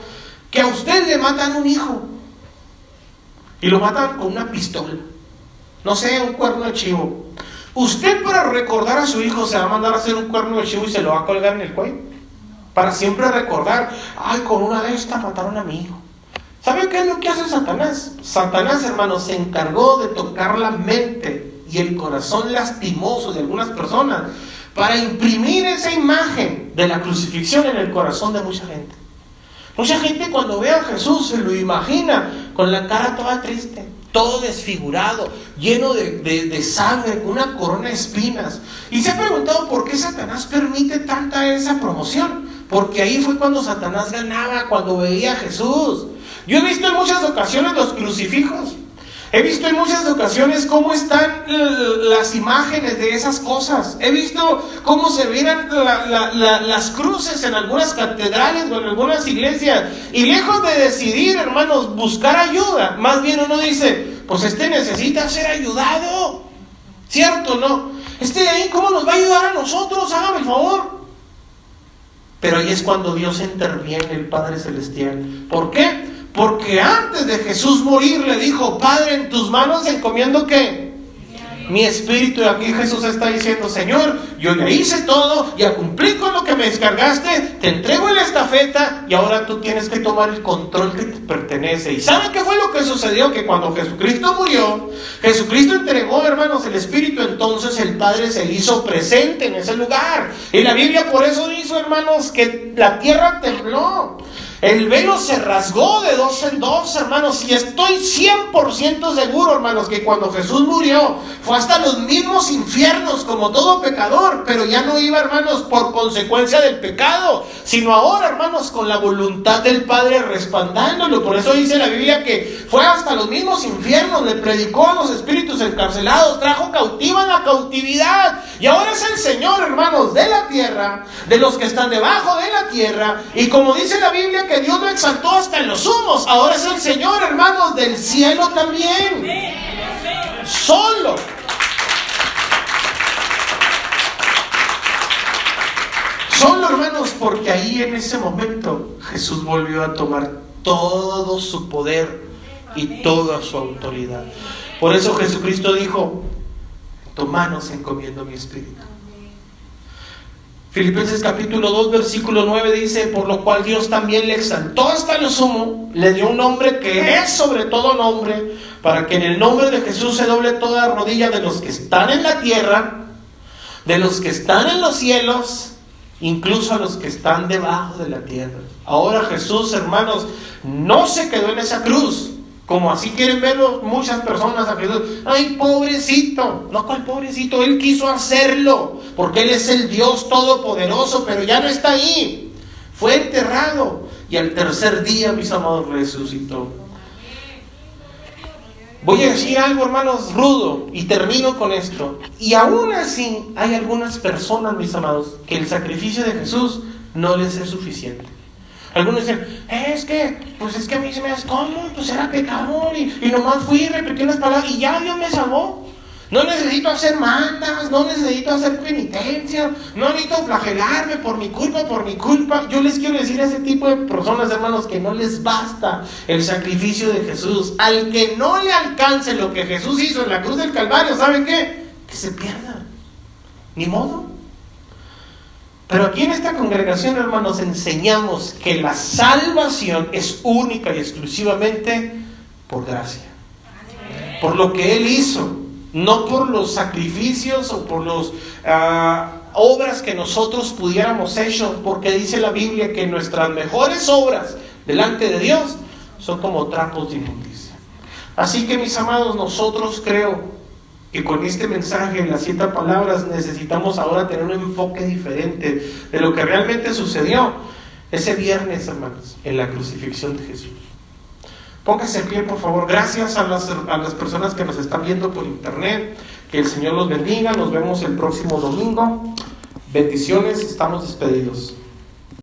que a usted le matan un hijo. Y lo matan con una pistola. No sé, un cuerno de chivo. Usted para recordar a su hijo se va a mandar a hacer un cuerno de chivo y se lo va a colgar en el cuello. Para siempre recordar, ay, con una de estas mataron a mi hijo. ¿Sabe qué es lo que hace Satanás? Satanás, hermano, se encargó de tocar la mente y el corazón lastimoso de algunas personas para imprimir esa imagen de la crucifixión en el corazón de mucha gente. Mucha gente cuando ve a Jesús se lo imagina con la cara toda triste, todo desfigurado, lleno de, de, sangre, con una corona de espinas. Y se ha preguntado por qué Satanás permite tanta esa promoción. Porque ahí fue cuando Satanás ganaba, cuando veía a Jesús. Yo he visto en muchas ocasiones los crucifijos He visto en muchas ocasiones cómo están las imágenes de esas cosas. He visto cómo se miran las cruces en algunas catedrales o en algunas iglesias. Y lejos de decidir, hermanos, buscar ayuda, más bien uno dice, pues este necesita ser ayudado. ¿Cierto no? Este de ahí, ¿cómo nos va a ayudar a nosotros? Hágame el favor. Pero ahí es cuando Dios interviene, el Padre Celestial. ¿Por qué? Porque antes de Jesús morir le dijo, Padre, en tus manos encomiendo qué? mi espíritu. Y aquí Jesús está diciendo, Señor, yo ya hice todo, ya cumplí con lo que me descargaste, te entrego la estafeta y ahora tú tienes que tomar el control que te pertenece. ¿Y saben qué fue lo que sucedió? Que cuando Jesucristo murió, Jesucristo entregó, hermanos, el espíritu, entonces el Padre se hizo presente en ese lugar. Y la Biblia por eso hizo, hermanos, que la tierra tembló. El velo se rasgó de dos en dos, hermanos, y estoy 100% seguro, hermanos, que cuando Jesús murió fue hasta los mismos infiernos como todo pecador, pero ya no iba, hermanos, por consecuencia del pecado, sino ahora, hermanos, con la voluntad del Padre respaldándolo. Por eso dice la Biblia que fue hasta los mismos infiernos, le predicó a los espíritus encarcelados, trajo cautiva la cautividad, y ahora es el Señor, hermanos, de la tierra, de los que están debajo de la tierra, y como dice la Biblia, que Dios lo exaltó hasta en los humos. Ahora es el Señor, hermanos, del cielo también. Solo. Solo, hermanos, porque ahí en ese momento Jesús volvió a tomar todo su poder y toda su autoridad. Por eso Jesucristo dijo, tomanos encomiendo mi espíritu. Filipenses capítulo 2, versículo 9 dice, por lo cual Dios también le exaltó hasta lo sumo, le dio un nombre que es sobre todo nombre, para que en el nombre de Jesús se doble toda rodilla de los que están en la tierra, de los que están en los cielos, incluso a los que están debajo de la tierra. Ahora Jesús, hermanos, no se quedó en esa cruz, como así quieren verlo muchas personas a Jesús. Ay, pobrecito. No, ¿cuál pobrecito? Él quiso hacerlo. Porque Él es el Dios todopoderoso, pero ya no está ahí. Fue enterrado. Y al tercer día, mis amados, resucitó. Voy a decir algo, hermanos, rudo. Y termino con esto. Y aún así, hay algunas personas, mis amados, que el sacrificio de Jesús no les es suficiente. Algunos dicen, es que, pues es que a mí se me hace, ¿cómo? Pues era pecador y, y nomás fui y repetí unas palabras y ya Dios me salvó. No necesito hacer mandas, no necesito hacer penitencia, no necesito flagelarme por mi culpa, por mi culpa. Yo les quiero decir a ese tipo de personas, hermanos, que no les basta el sacrificio de Jesús. Al que no le alcance lo que Jesús hizo en la cruz del Calvario, ¿saben qué? Que se pierda. Ni modo. Pero aquí en esta congregación, hermanos, enseñamos que la salvación es única y exclusivamente por gracia. Por lo que Él hizo, no por los sacrificios o por las ah, obras que nosotros pudiéramos hecho, porque dice la Biblia que nuestras mejores obras delante de Dios son como trapos de inmundicia. Así que mis amados, nosotros creo que con este mensaje, en las siete palabras, necesitamos ahora tener un enfoque diferente de lo que realmente sucedió ese viernes, hermanos, en la crucifixión de Jesús. Póngase en pie, por favor. Gracias a las, a las personas que nos están viendo por internet. Que el Señor los bendiga. Nos vemos el próximo domingo. Bendiciones. Estamos despedidos.